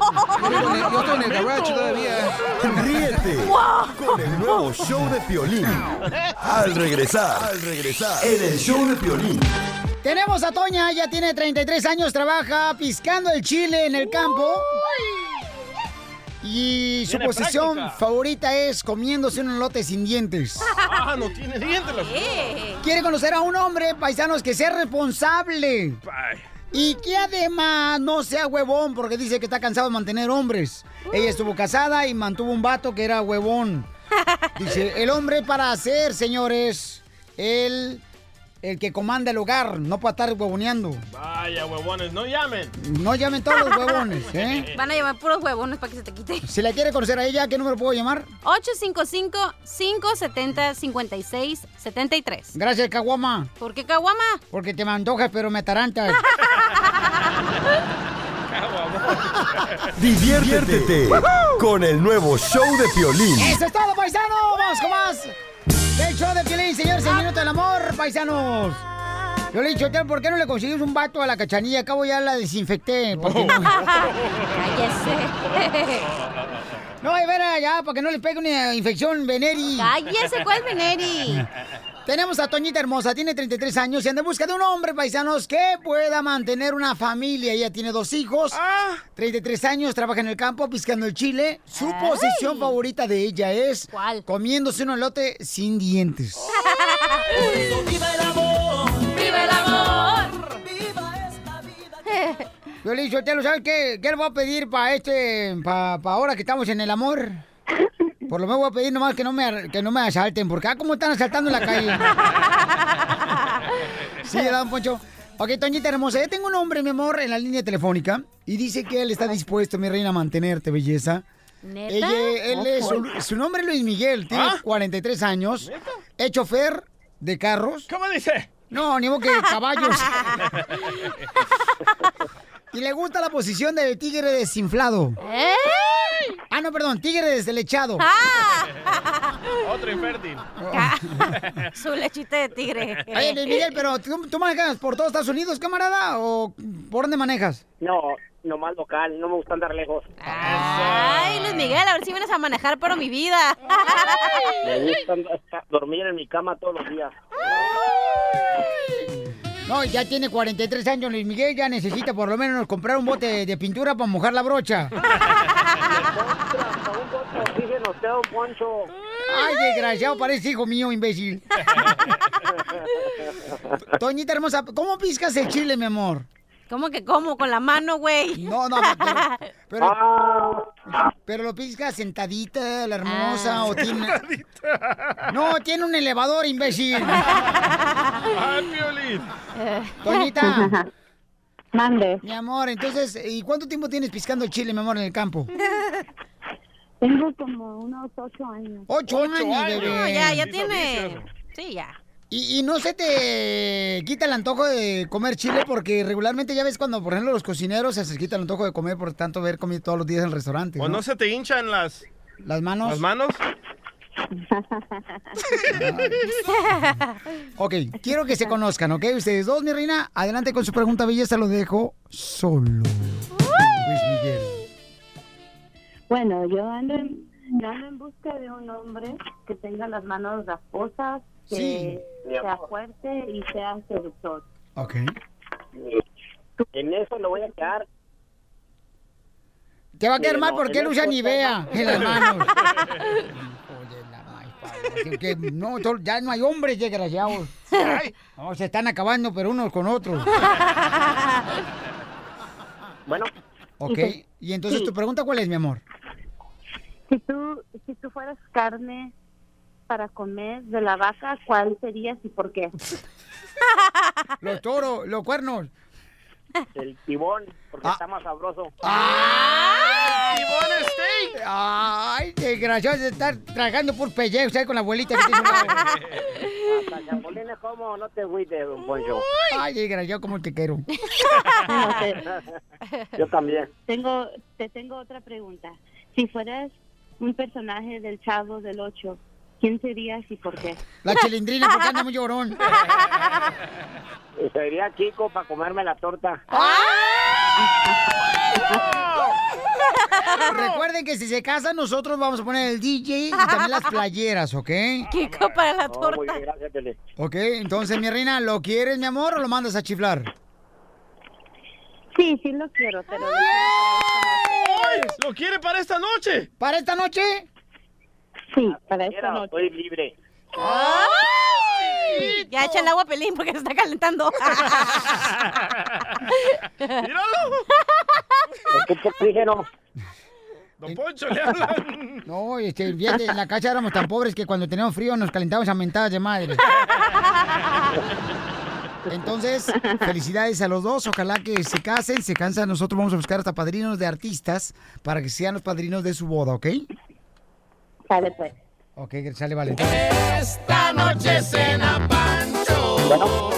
yo, estoy en el garage todavía. Ríete con el nuevo show de Piolín. Al regresar, al regresar, en el show de Piolín. Tenemos a Toña, ella tiene 33 años, trabaja piscando el chile en el campo. Y su posición práctica. favorita es comiéndose un elote sin dientes. Ah, no tiene dientes. la- Quiere conocer a un hombre, paisanos, que sea responsable. Ay. Y que además no sea huevón, porque dice que está cansado de mantener hombres. Ella estuvo casada y mantuvo un vato que era huevón. Dice, el hombre para hacer, señores, el, el que comanda el hogar, no para estar huevoneando. Vaya, huevones, no llamen. No llamen todos los huevones, ¿eh? Van a llevar puros huevones para que se te quite. Si la quiere conocer a ella, ¿qué número puedo llamar? 855-570-5673. Gracias, Caguama. ¿Por qué Caguama? Porque te me antojas, pero me atarantas. Diviértete con el nuevo show de Piolín. ¡Eso es todo, paisanos! ¡Vamos con más! Del show de Piolín, señores, el minuto del amor, paisanos. Yo le he dicho, ¿por qué no le consigues un vato a la cachanilla? Acabo ya la desinfecté. Cállese. No, de veras, ya, para que no le pegue una infección veneri. Cállese, ¿cuál veneri? Tenemos a Toñita Hermosa, tiene 33 años y anda en busca de un hombre, paisanos, que pueda mantener una familia. Ella tiene dos hijos, 33 años, trabaja en el campo, piscando el chile. Su Ay. posición favorita de ella es comiéndose un elote sin dientes. ¡Viva el amor! ¡Viva el amor! Yo le dije, ¿lo sabes qué? ¿Qué le voy a pedir para este, para ahora que estamos en el amor? Por lo menos voy a pedir nomás que no me, que no me asalten, porque ah, ¿cómo están asaltando en la calle? sí, don Poncho. Ok, Toñita hermosa, ya tengo un hombre, mi amor, en la línea telefónica y dice que él está dispuesto, mi reina, a mantenerte, belleza. ¿Neta? Ella- él es, su, su nombre es Luis Miguel, tiene ¿Ah? 43 años, es chofer de carros. ¿Cómo dice? No, ni modo que caballos. y le gusta la posición de tigre desinflado. ¿Eh? Ah, no, perdón, tigre deslechado. Otro infértil. Su lechita de tigre. Oye, Luis Miguel, pero ¿tú, tú manejas por todos Estados Unidos, camarada? ¿O por dónde manejas? No, nomás local, no me gusta andar lejos. Ay, Luis Miguel, a ver si vienes a manejar pero mi vida. Me gusta dormir en mi cama todos los días. No, ya tiene 43 años Luis Miguel, ya necesita por lo menos comprar un bote de pintura para mojar la brocha. Ay, desgraciado, parece hijo mío, imbécil. Toñita hermosa, ¿cómo piscas el chile, mi amor? ¿Cómo que cómo? Con la mano, güey. No, no, pero, pero, pero lo piscas sentadita, la hermosa, o tiene... No, tiene un elevador, imbécil. ¡Ay, Piolín! Toñita. Mande. Mi amor, entonces, ¿y cuánto tiempo tienes piscando el chile, mi amor, en el campo? Tengo como unos ocho años. Ocho, años, bebé. No, ya, ya tiene. Sí, ya. ¿Y, y no se te quita el antojo de comer chile? Porque regularmente ya ves cuando, por ejemplo, los cocineros se les quita el antojo de comer por tanto ver comido todos los días en el restaurante. ¿O ¿no? no se te hinchan las, ¿Las manos? las manos? Ok, quiero que se conozcan, ¿ok? Ustedes dos, mi reina, adelante con su pregunta belleza, lo dejo solo. Luis Miguel. Bueno, yo ando, en, yo ando en busca de un hombre que tenga las manos rasposas, que Sí. sea fuerte y sea seductor. Ok. En eso le voy a quedar. Te va a quedar Sí, mal no, porque él usa ni vea en las manos. Que no, ya no hay hombres, desgraciados. No, se están acabando, pero unos con otros. Bueno. Ok, y entonces tu pregunta, ¿cuál es, mi amor? Si tú, si tú fueras carne para comer de la vaca, ¿cuál serías y por qué? Los toros, los cuernos. El tibón, porque Ah. está más sabroso. ¡Ay! ¡Ay, desgraciado de estar tragando por pellejos ahí con la abuelita que tiene. Hasta chapulines como, no te agüites, don Poncho. Ay, desgraciado, cómo te quiero. Yo también. Tengo, te tengo otra pregunta. Si fueras un personaje del Chavo del Ocho, ¿quién serías y por qué? La chilindrina, porque anda muy llorón. Sería Kiko para comerme la torta. Recuerden que si se casan, nosotros vamos a poner el DJ y también las playeras, ¿ok? Kiko para la Oh, muy bien, gracias, Piolín. Ok, entonces, mi reina, ¿lo quieres, mi amor, o lo mandas a chiflar? Sí, sí lo quiero, pero... ¡Ay! ¿Lo quiere para esta noche? ¿Para esta noche? Sí, para esta noche. Estoy libre. ¡Ay! Ya echa el agua Pelín porque se está calentando. ¡Míralo! Ocupo oxígeno. Don Poncho le hablan. No, este, fíjate, en la casa éramos tan pobres que cuando teníamos frío nos calentábamos a mentadas de madre. Entonces, felicidades a los dos. Ojalá que se casen, se cansan. Nosotros vamos a buscar hasta padrinos de artistas para que sean los padrinos de su boda, ¿ok? Sale pues. Ok, sale, vale. Esta noche cena Pancho.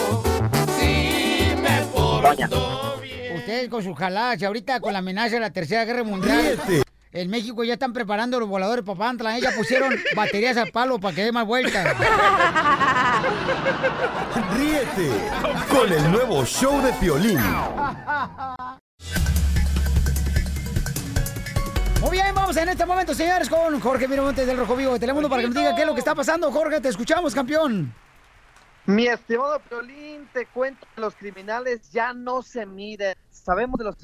Si me porto Ustedes con sus jaladas y ahorita con la amenaza de la Tercera Guerra Mundial. Ríete. En México ya están preparando los voladores Papantla. ¿eh? Ya pusieron baterías al palo para que dé más vueltas. Ríete con el nuevo show de Piolín. Muy bien, vamos en este momento, señores, con Jorge Miramontes del Rojo Vivo de Telemundo para que nos diga qué es lo que está pasando. Jorge, te escuchamos, campeón. Mi estimado Piolín, te cuento que los criminales ya no se miden. Sabemos de los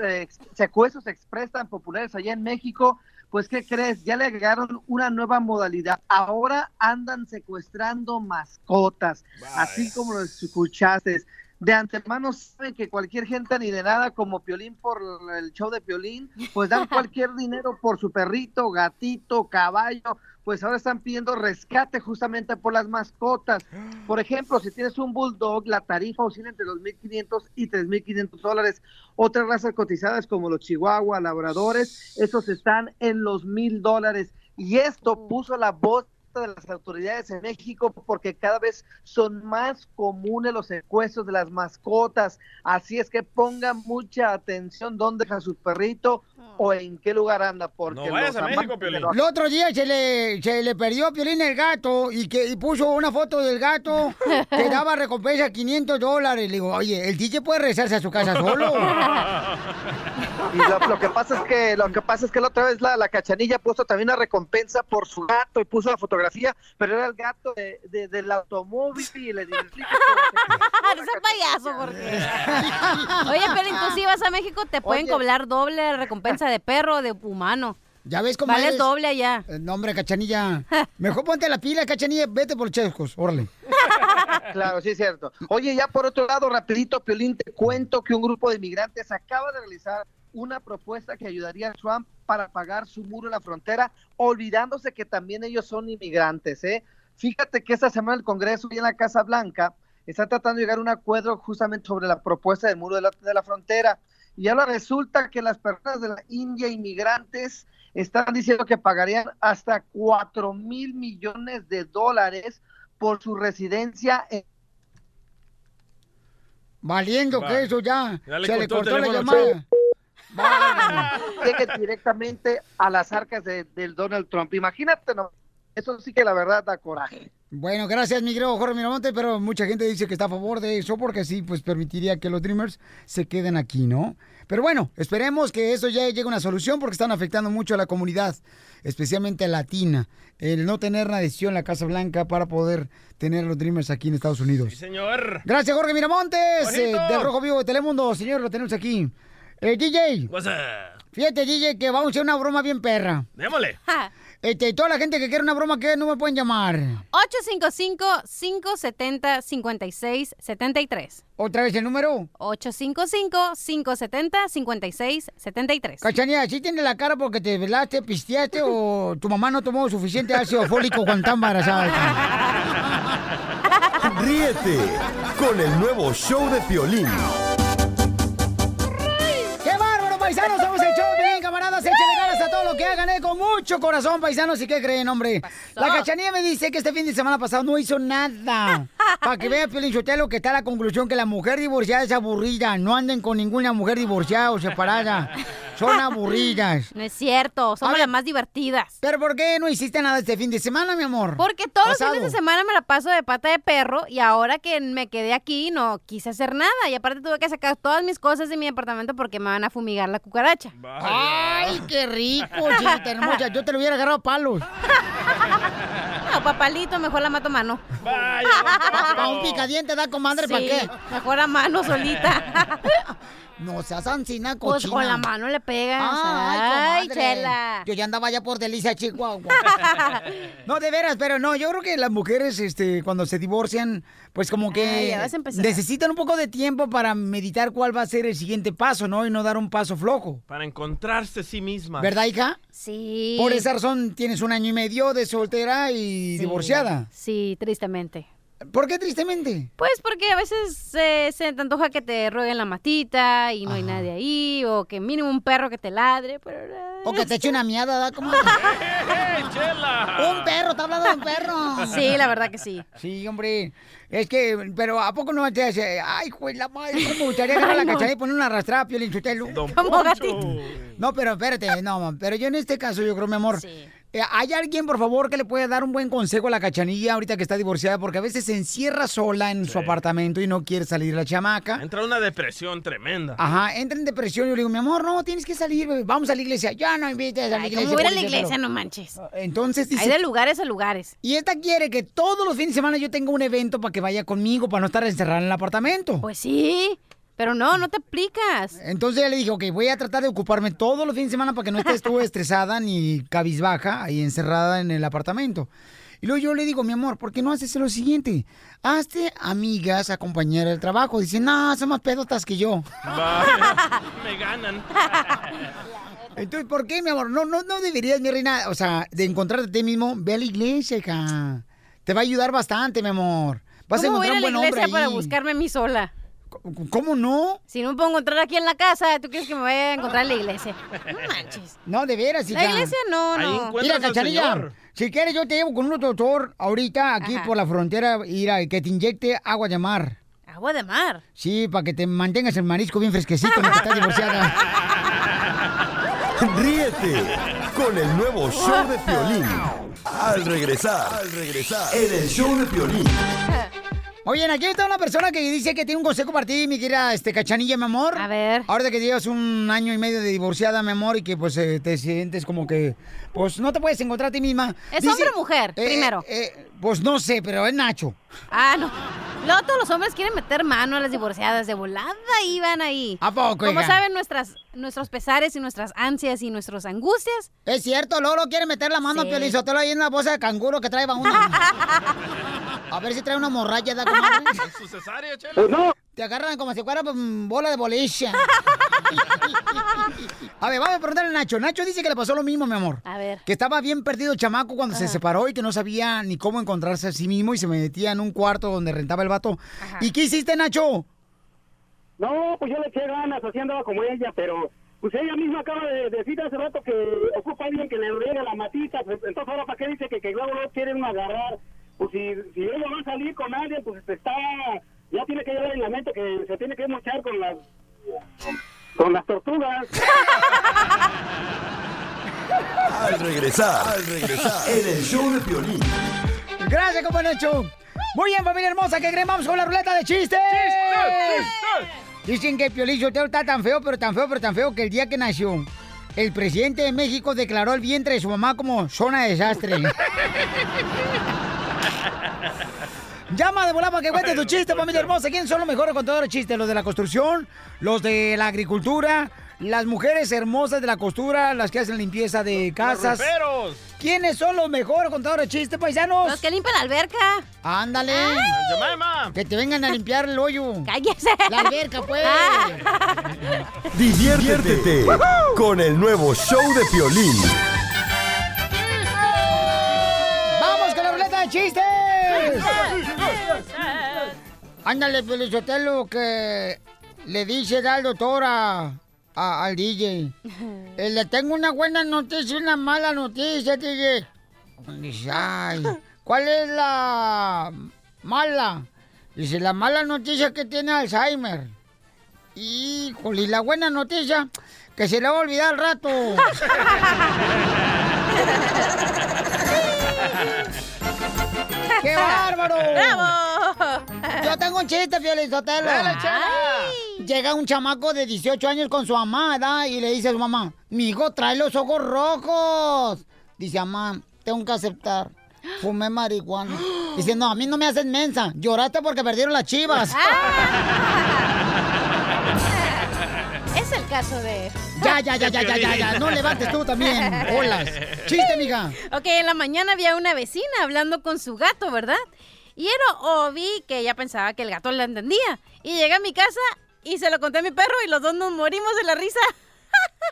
eh, secuestros express tan populares allá en México. Pues, ¿qué crees? Ya le agregaron una nueva modalidad. Ahora andan secuestrando mascotas, así como lo escuchaste. De antemano saben que cualquier gente ni de nada como Piolín por el show de Piolín, pues dan cualquier dinero por su perrito, gatito, caballo, pues ahora están pidiendo rescate justamente por las mascotas. Por ejemplo, si tienes un bulldog, la tarifa oscila entre 2.500 y 3.500 dólares. Otras razas cotizadas como los chihuahua, labradores, esos están en los mil dólares. Y esto puso la voz de las autoridades en México porque cada vez son más comunes los secuestros de las mascotas. Así es que pongan mucha atención dónde deja su perrito o en qué lugar anda. Porque No vayas los a México, amantes de Piolín. los- El otro día se le, se le perdió a Piolín el gato y que y puso una foto del gato que daba recompensa 500 dólares. Le digo, oye, el DJ puede regresarse a su casa solo. Y lo, lo que pasa es que lo que pasa es que la otra vez la, la cachanilla puso también una recompensa por su gato y puso la fotografía, pero era el gato de- de- del automóvil y le dije, no seas payaso, porque. Oye, Pelín, tú si vas a México te pueden Oye. cobrar doble recompensa de perro o de humano. ¿Ya ves cómo Vales es? doble allá. Eh, No, hombre, cachanilla. Mejor ponte la pila, cachanilla. Vete por chescos. Órale. Claro, sí es cierto. Oye, ya por otro lado, rapidito, Piolín, te cuento que un grupo de inmigrantes acaba de realizar una propuesta que ayudaría a Trump para pagar su muro en la frontera, olvidándose que también ellos son inmigrantes, ¿eh? Fíjate que esta semana el Congreso y en la Casa Blanca está tratando de llegar a un acuerdo justamente sobre la propuesta del muro de la, de la frontera. Y ahora resulta que las personas de la India inmigrantes están diciendo que pagarían hasta 4 mil millones de dólares por su residencia en Valiendo Va. que eso ya. Ya le se le cortó la llamada. lleguen directamente a las arcas de- del Donald Trump. Imagínate, no, eso sí que la verdad da coraje. Bueno, gracias, mi querido Jorge Miramonte, pero mucha gente dice que está a favor de eso porque así pues permitiría que los Dreamers se queden aquí, ¿no? Pero bueno, esperemos que eso ya llegue a una solución porque están afectando mucho a la comunidad, especialmente latina, el no tener una decisión en la Casa Blanca para poder tener los Dreamers aquí en Estados Unidos. Señor. Gracias, Jorge Miramontes, eh, del Rojo Vivo de Telemundo. Señor, lo tenemos aquí. Eh, DJ, What's up? fíjate, DJ, que vamos a hacer una broma bien perra. Démosle. Este, toda la gente que quiere una broma, ¿qué no me pueden llamar? 855-570-5673. ¿Otra vez el número? 855-570-5673. Cachanilla, ¿sí tienes la cara porque te velaste, pisteaste o tu mamá no tomó suficiente ácido fólico cuando está embarazada? Ríete con el nuevo show de Piolín. Mucho corazón, paisanos. ¿Y qué creen, hombre? La cachanilla me dice que este fin de semana pasado no hizo nada. Para que vea, Piolín Sotelo, que está la conclusión que la mujer divorciada es aburrida. No anden con ninguna mujer divorciada o separada. Son aburridas. No es cierto, somos las más divertidas. ¿Pero por qué no hiciste nada este fin de semana, mi amor? Porque todos Pasado. los fines de semana me la paso de pata de perro y ahora que me quedé aquí no quise hacer nada. Y aparte tuve que sacar todas mis cosas de mi departamento porque me van a fumigar la cucaracha. ¡Ay, qué rico, chiquita hermosa! Yo te lo hubiera agarrado a palos. No, papalito, mejor la mato a mano. Para un picadiente da comadre, ¿para qué? Mejor a mano solita. No seas ancina, Pues cochina. con la mano le pegas. Ay, Ay, comadre. chela. Yo ya andaba ya por Delicia, Chihuahua. no, de veras, pero no, yo creo que las mujeres, este, cuando se divorcian, pues como que necesitan un poco de tiempo para meditar cuál va a ser el siguiente paso, ¿no? Y no dar un paso flojo. Para encontrarse a sí misma. ¿Verdad, hija? Sí. Por esa razón tienes un año y medio de soltera y Sí. divorciada. Sí, tristemente. ¿Por qué tristemente? Pues porque a veces eh, se te antoja que te rueguen la matita y no hay nadie ahí, o que mínimo un perro que te ladre, pero... eh, O que te eche una miada, ¿verdad? Como... Un perro, está hablando de un perro. Sí, la verdad que sí. Sí, hombre. Es que, pero ¿a poco no te hace? Ay, juez, la madre, ¿cómo me gustaría agarrar la no. y poner una arrastrada, Piolín ¿Cómo, Poncho? gatito? No, pero espérate, no, pero yo en este caso, yo creo, mi amor, eh, ¿hay alguien, por favor, que le pueda dar un buen consejo a la cachanilla ahorita que está divorciada? Porque a veces se encierra sola en su apartamento y no quiere salir la chamaca. Entra una depresión tremenda. Ajá, entra en depresión y yo le digo, mi amor, no, tienes que salir, bebé, vamos a la iglesia. Ya no invites a la Ay, iglesia. ¿cómo voy a ir a la iglesia? No manches. Entonces dice... Hay de lugares a lugares. Y esta quiere que todos los fines de semana yo tenga un evento para que vaya conmigo, para no estar encerrada en el apartamento. Pues sí, pero no, no te aplicas. Entonces ella le dije, ok, voy a tratar de ocuparme todos los fines de semana para que no estés tú estresada ni cabizbaja ahí encerrada en el apartamento. Y luego yo le digo, mi amor, ¿por qué no haces lo siguiente? Hazte amigas a compañera del trabajo. Dice, no, son más pedotas que yo. Vaya, me ganan. Entonces, ¿por qué, mi amor? No, no, no deberías, mi reina, o sea, de encontrarte a ti mismo, ve a la iglesia, hija. Te va a ayudar bastante, mi amor. Vas a ¿Cómo voy encontrar a ir a un la buen hombre iglesia para ahí. buscarme a mí sola? ¿Cómo no? Si no me puedo encontrar aquí en la casa, ¿tú quieres que me vaya a encontrar en la iglesia? No manches. No, de veras, hija. La iglesia no, no. Mira, Cachanilla, si quieres yo te llevo con un doctor ahorita aquí Ajá. por la frontera, ir a que te inyecte agua de mar. Agua de mar. Sí, para que te mantengas el marisco bien fresquecito en lo que estás divorciada. Ríete con el nuevo show de Piolín. Al regresar, al regresar, en el show de Piolín. Oye, aquí está una persona que dice que tiene un consejo para ti, mi querida este, Cachanilla, mi amor. A ver. Ahora que llevas un año y medio de divorciada, mi amor, y que pues eh, te sientes como que, pues no te puedes encontrar a ti misma. ¿Es Dice- hombre o mujer? Eh, primero. eh, pues no sé, pero es Nacho. Ah, no. Luego todos los hombres quieren meter mano a las divorciadas de volada y van ahí. ¿A poco, Como saben nuestras, nuestros pesares y nuestras ansias y nuestras angustias. Es cierto, Lolo quiere meter la mano Sí. a Piolín Sotelo ahí en una bolsa de canguro que trae una. A ver si trae una morralla, ¿da, comadre? ¿Su cesárea, chela? Pues no. Te agarran como si fuera pues, bola de boliche. a ver, vamos a preguntarle a Nacho. Nacho dice que le pasó lo mismo, mi amor. A ver. Que estaba bien perdido el chamaco cuando se separó y que no sabía ni cómo encontrarse a sí mismo y se metía en un cuarto donde rentaba el vato. ¿Y qué hiciste, Nacho? No, pues yo le eché ganas, así andaba como ella, pero pues ella misma acaba de decir hace rato que ocupa a alguien que le riegue la matita, pues, entonces ahora para qué dice que, que luego no quieren agarrar, pues si, si ella va a salir con alguien, pues está, ya tiene que llevar en la mente que se tiene que mochar con las, con las tortugas. Al regresar, al regresar, en el show de Piolín. Gracias, compa Nacho. Muy bien, familia hermosa, que creen? Vamos con la ruleta de chistes. Dicen que el Piolín Sotelo está tan feo, pero tan feo, pero tan feo que el día que nació, el presidente de México declaró el vientre de su mamá como zona de desastre. Llama de volada para que cuente tu chiste, familia hermosa. ¿Quién son los mejores contadores de chistes? ¿Los de la construcción? ¿Los de la agricultura? las mujeres hermosas de la costura, las que hacen limpieza de casas. roperos. ¿Quiénes son los mejores contadores de chistes, paisanos? Los que limpian la alberca. Ándale. Que te vengan a limpiar el hoyo. Cállese. La alberca, pues. Diviértete con el nuevo show de Piolín. Chistes! Ándale, Pelizotelo, que le dice al doctor a, a- al DJ. eh, le tengo una buena noticia y una mala noticia, DJ. Dice, ay, ¿cuál es la mala? Dice, la mala noticia es que tiene Alzheimer. Híjole, y la buena noticia, que se le va a olvidar al rato. bárbaro! ¡Bravo! Yo tengo un chiste. Dale, chela. Llega un chamaco de 18 años con su amada y le dice a su mamá, mi hijo trae los ojos rojos. Dice, mamá, tengo que aceptar. Fumé marihuana. Dice, no, a mí no me haces mensa. Lloraste porque perdieron las chivas. Es el caso de... Ya, ya, ya, ya, ya, ya, ya. No levantes tú también. Hola. Chiste, mija. Ok, en la mañana había una vecina hablando con su gato, ¿verdad? Y era obvio que ella pensaba que el gato la entendía. Y llegué a mi casa y se lo conté a mi perro y los dos nos morimos de la risa.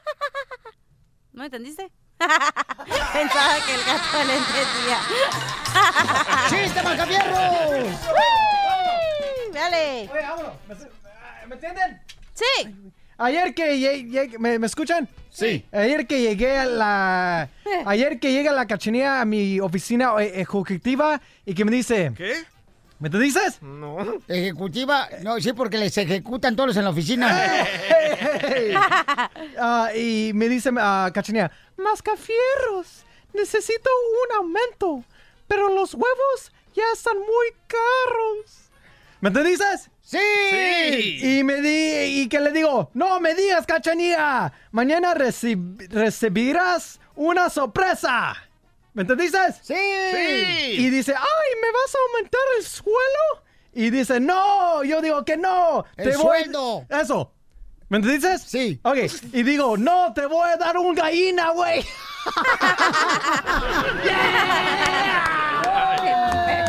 ¿No entendiste? Pensaba que el gato le entendía. ¡Chiste, Macafierros! ¡Uy! ¡Dale! ¿Me entienden? Sí. Ayer que llegué, ¿me, me escuchan? Sí. Ayer que llegué a la... Ayer que llega la cachanía a mi oficina eh, ejecutiva y que me dice... ¿Qué? ¿Me te dices? No. Ejecutiva, no, sí, porque les ejecutan todos en la oficina. Ah, y me dice ah, Cachanía, Mascafierros, necesito un aumento, pero los huevos ya están muy caros. ¿Me te dices? ¡Sí! Y me di, y que le digo, no me digas, Cachanía, mañana reci- recibirás una sorpresa. ¿Me entendiste? ¡Sí! Y dice, ay, ¿me vas a aumentar el suelo? Y dice, no, yo digo que no. El sueldo. Eso. ¿Me entendiste? Sí. Ok, y digo, no, te voy a dar un gallina, güey.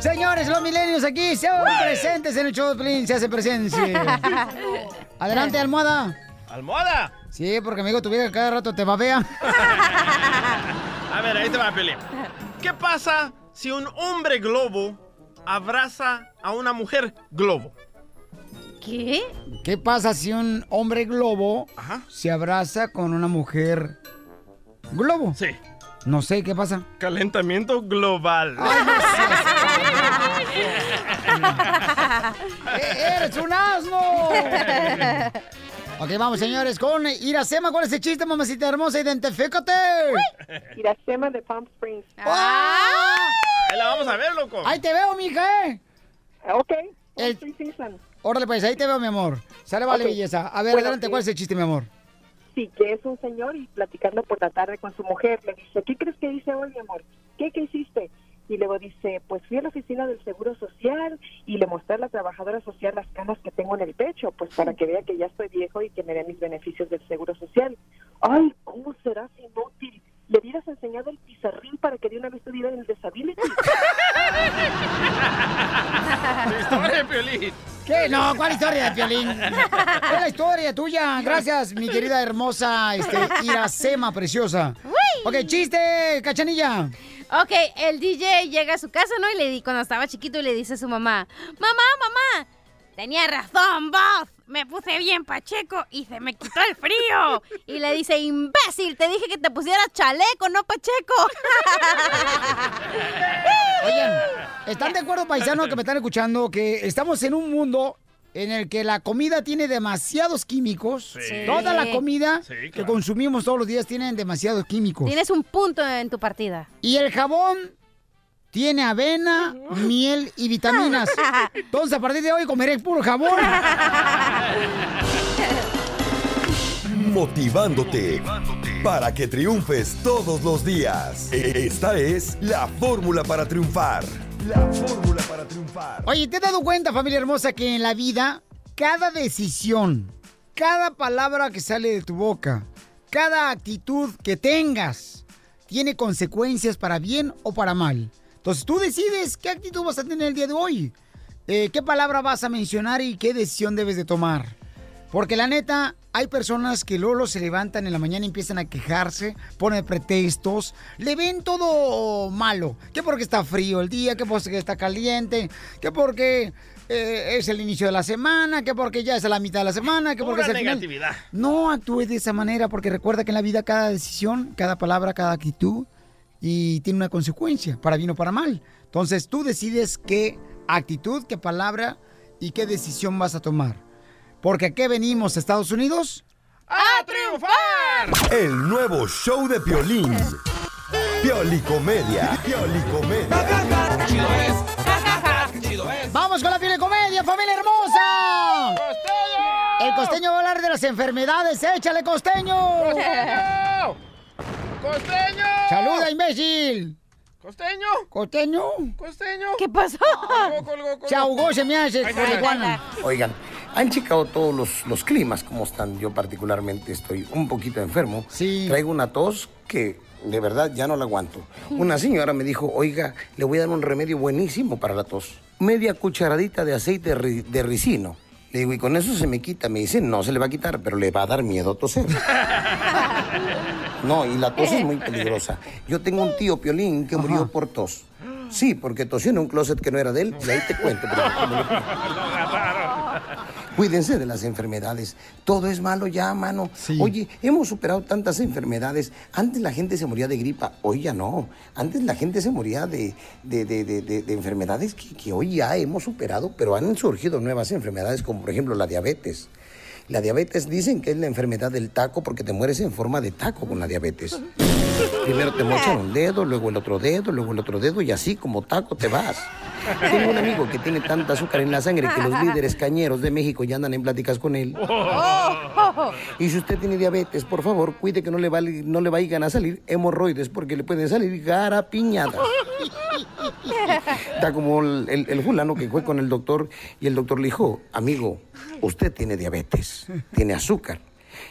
Señores, los milenios aquí se hacen presentes en el show de Piolín, se hace presencia. Adelante, almohada. ¡Almohada! Sí, porque amigo, tu vieja cada rato te babea. A ver, ahí te va a pelear. ¿Qué pasa si un hombre globo abraza a una mujer globo? ¿Qué? ¿Qué pasa si un hombre globo se abraza con una mujer globo? Sí. No sé, ¿qué pasa? Calentamiento global. ¡Eh, ¡Eres un asno! ok, vamos, señores, con Iracema. ¿Cuál es el chiste, mamacita hermosa? Identifícate. Iracema de Palm Springs. Ahí la vamos a ver, loco. Ahí te veo, mija, ¿eh? Ok. El... Órale, pues, ahí te veo, mi amor. Sale, vale, Ok. belleza. A ver, Bueno, adelante, sí. ¿cuál es el chiste, mi amor? Sí, que es un señor y platicando por la tarde con su mujer. Le dice, ¿qué crees que hice hoy, mi amor? ¿Qué, qué hiciste? Y luego dice, pues fui a la oficina del Seguro Social y le mostré a la trabajadora social las canas que tengo en el pecho, pues para que vea que ya estoy viejo y que me dé mis beneficios del Seguro Social. Ay, ¿cómo serás inútil? Le hubieras enseñado el pizarrín para que de una vez tuviera el disability. Historia de Piolín. ¿Qué? No, ¿cuál historia de Piolín? Es la historia tuya. Gracias, mi querida hermosa este, Iracema preciosa. Ok, chiste, cachanilla. Ok, el DJ llega a su casa, ¿no? Y le di, cuando estaba chiquito, le dice a su mamá, mamá, mamá, tenía razón vos, me puse bien pacheco y se me quitó el frío. Y le dice, imbécil, te dije que te pusieras chaleco, no pacheco. Oigan, ¿están de acuerdo, paisanos que me están escuchando, que estamos en un mundo en el que la comida tiene demasiados químicos? Sí. Toda la comida Sí, que consumimos todos los días tienen demasiados químicos. Tienes un punto en tu partida. Y el jabón tiene avena, miel y vitaminas. Entonces, a partir de hoy comeré puro jabón. Motivándote para que triunfes todos los días. Esta es la fórmula para triunfar. La fórmula para triunfar. Oye, ¿te has dado cuenta, familia hermosa, que en la vida cada decisión cada palabra que sale de tu boca, cada actitud que tengas, tiene consecuencias para bien o para mal. Entonces tú decides qué actitud vas a tener el día de hoy. Eh, qué palabra vas a mencionar y qué decisión debes de tomar. Porque la neta, hay personas que luego se levantan en la mañana y empiezan a quejarse, ponen pretextos, le ven todo malo. Que porque está frío el día, que porque está caliente, que porque eh, es el inicio de la semana, que porque ya es la mitad de la semana, que porque Pura es el final. negatividad. No actúes de esa manera porque recuerda que en la vida cada decisión, cada palabra, cada actitud y tiene una consecuencia, para bien o para mal. Entonces tú decides qué actitud, qué palabra y qué decisión vas a tomar. Porque aquí venimos, Estados Unidos. ¡A triunfar! El nuevo show de Piolín. Piolicomedia. Piolicomedia. Chido es, chido es. ¡Vamos con la piel de comedia, familia hermosa! El costeño va a hablar de las enfermedades. ¡Échale, costeño! ¡Costeño! ¡Costeño! ¡Saluda, imbécil! ¿Costeño? ¿Costeño? ¿Costeño? ¿Qué pasó? Se ahogó, se me hace, ahí está. Juana. Oigan, han checado todos los, los climas, cómo están. Yo particularmente estoy un poquito enfermo. Sí. Traigo una tos que de verdad ya no la aguanto. Una señora me dijo, oiga, le voy a dar un remedio buenísimo para la tos. Media cucharadita de aceite de, ri- de ricino. Le digo, y con eso se me quita. Me dice, no se le va a quitar, pero le va a dar miedo toser. No, y la tos es muy peligrosa. Yo tengo un tío, Piolín, que murió por tos. Sí, porque tosió en un closet que no era de él, y ahí te cuento. pero. Cuídense de las enfermedades. Todo es malo ya, mano. Oye, hemos superado tantas enfermedades. Antes la gente se moría de gripa, hoy ya no. Antes la gente se moría de, de, de- de- de- de enfermedades que, que hoy ya hemos superado, pero han surgido nuevas enfermedades, como por ejemplo la diabetes. La diabetes dicen que es la enfermedad del taco porque te mueres en forma de taco con la diabetes. Primero te mochan un dedo, luego el otro dedo, luego el otro dedo y así como taco te vas. Tengo un amigo que tiene tanta azúcar en la sangre que los líderes cañeros de México ya andan en pláticas con él. Y si usted tiene diabetes, por favor, cuide que no le, no le vayan a salir hemorroides porque le pueden salir garapiñadas. Está como el, el, el fulano que fue con el doctor y el doctor le dijo, amigo, usted tiene diabetes, tiene azúcar.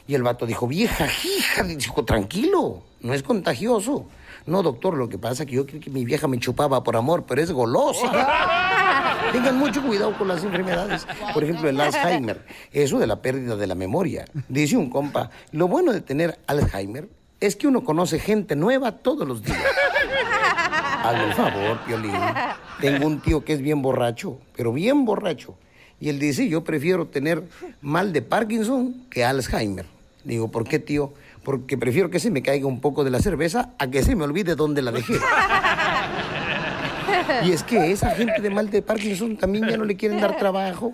Y el vato dijo, vieja hija, dijo, tranquilo, no es contagioso. No, doctor, lo que pasa es que yo creí que mi vieja me chupaba por amor, pero es golosa. Tengan mucho cuidado con las enfermedades. Por ejemplo, el Alzheimer, eso de la pérdida de la memoria. Dice un compa, lo bueno de tener Alzheimer es que uno conoce gente nueva todos los días. Hazme el favor, Piolín. Tengo un tío que es bien borracho, pero bien borracho. Y él dice, yo prefiero tener mal de Parkinson que Alzheimer. Digo, ¿por qué, tío? Porque prefiero que se me caiga un poco de la cerveza a que se me olvide dónde la dejé. Y es que esa gente de mal de Parkinson también ya no le quieren dar trabajo.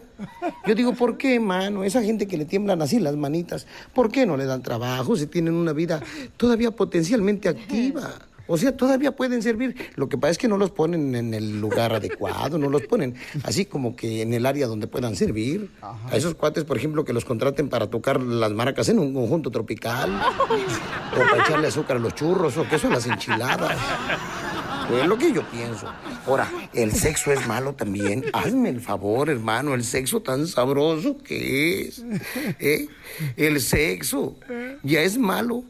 Yo digo, ¿por qué, mano? Esa gente que le tiemblan así las manitas, ¿por qué no le dan trabajo si tienen una vida todavía potencialmente activa? O sea, todavía pueden servir. Lo que pasa es que no los ponen en el lugar adecuado, no los ponen así como que en el área donde puedan servir. A esos cuates, por ejemplo, que los contraten para tocar las maracas en un conjunto tropical, o para echarle azúcar a los churros, o queso a las enchiladas. Es lo que yo pienso. Ahora, el sexo es malo también. Hazme el favor, hermano, el sexo tan sabroso que es. ¿eh? El sexo ya es malo.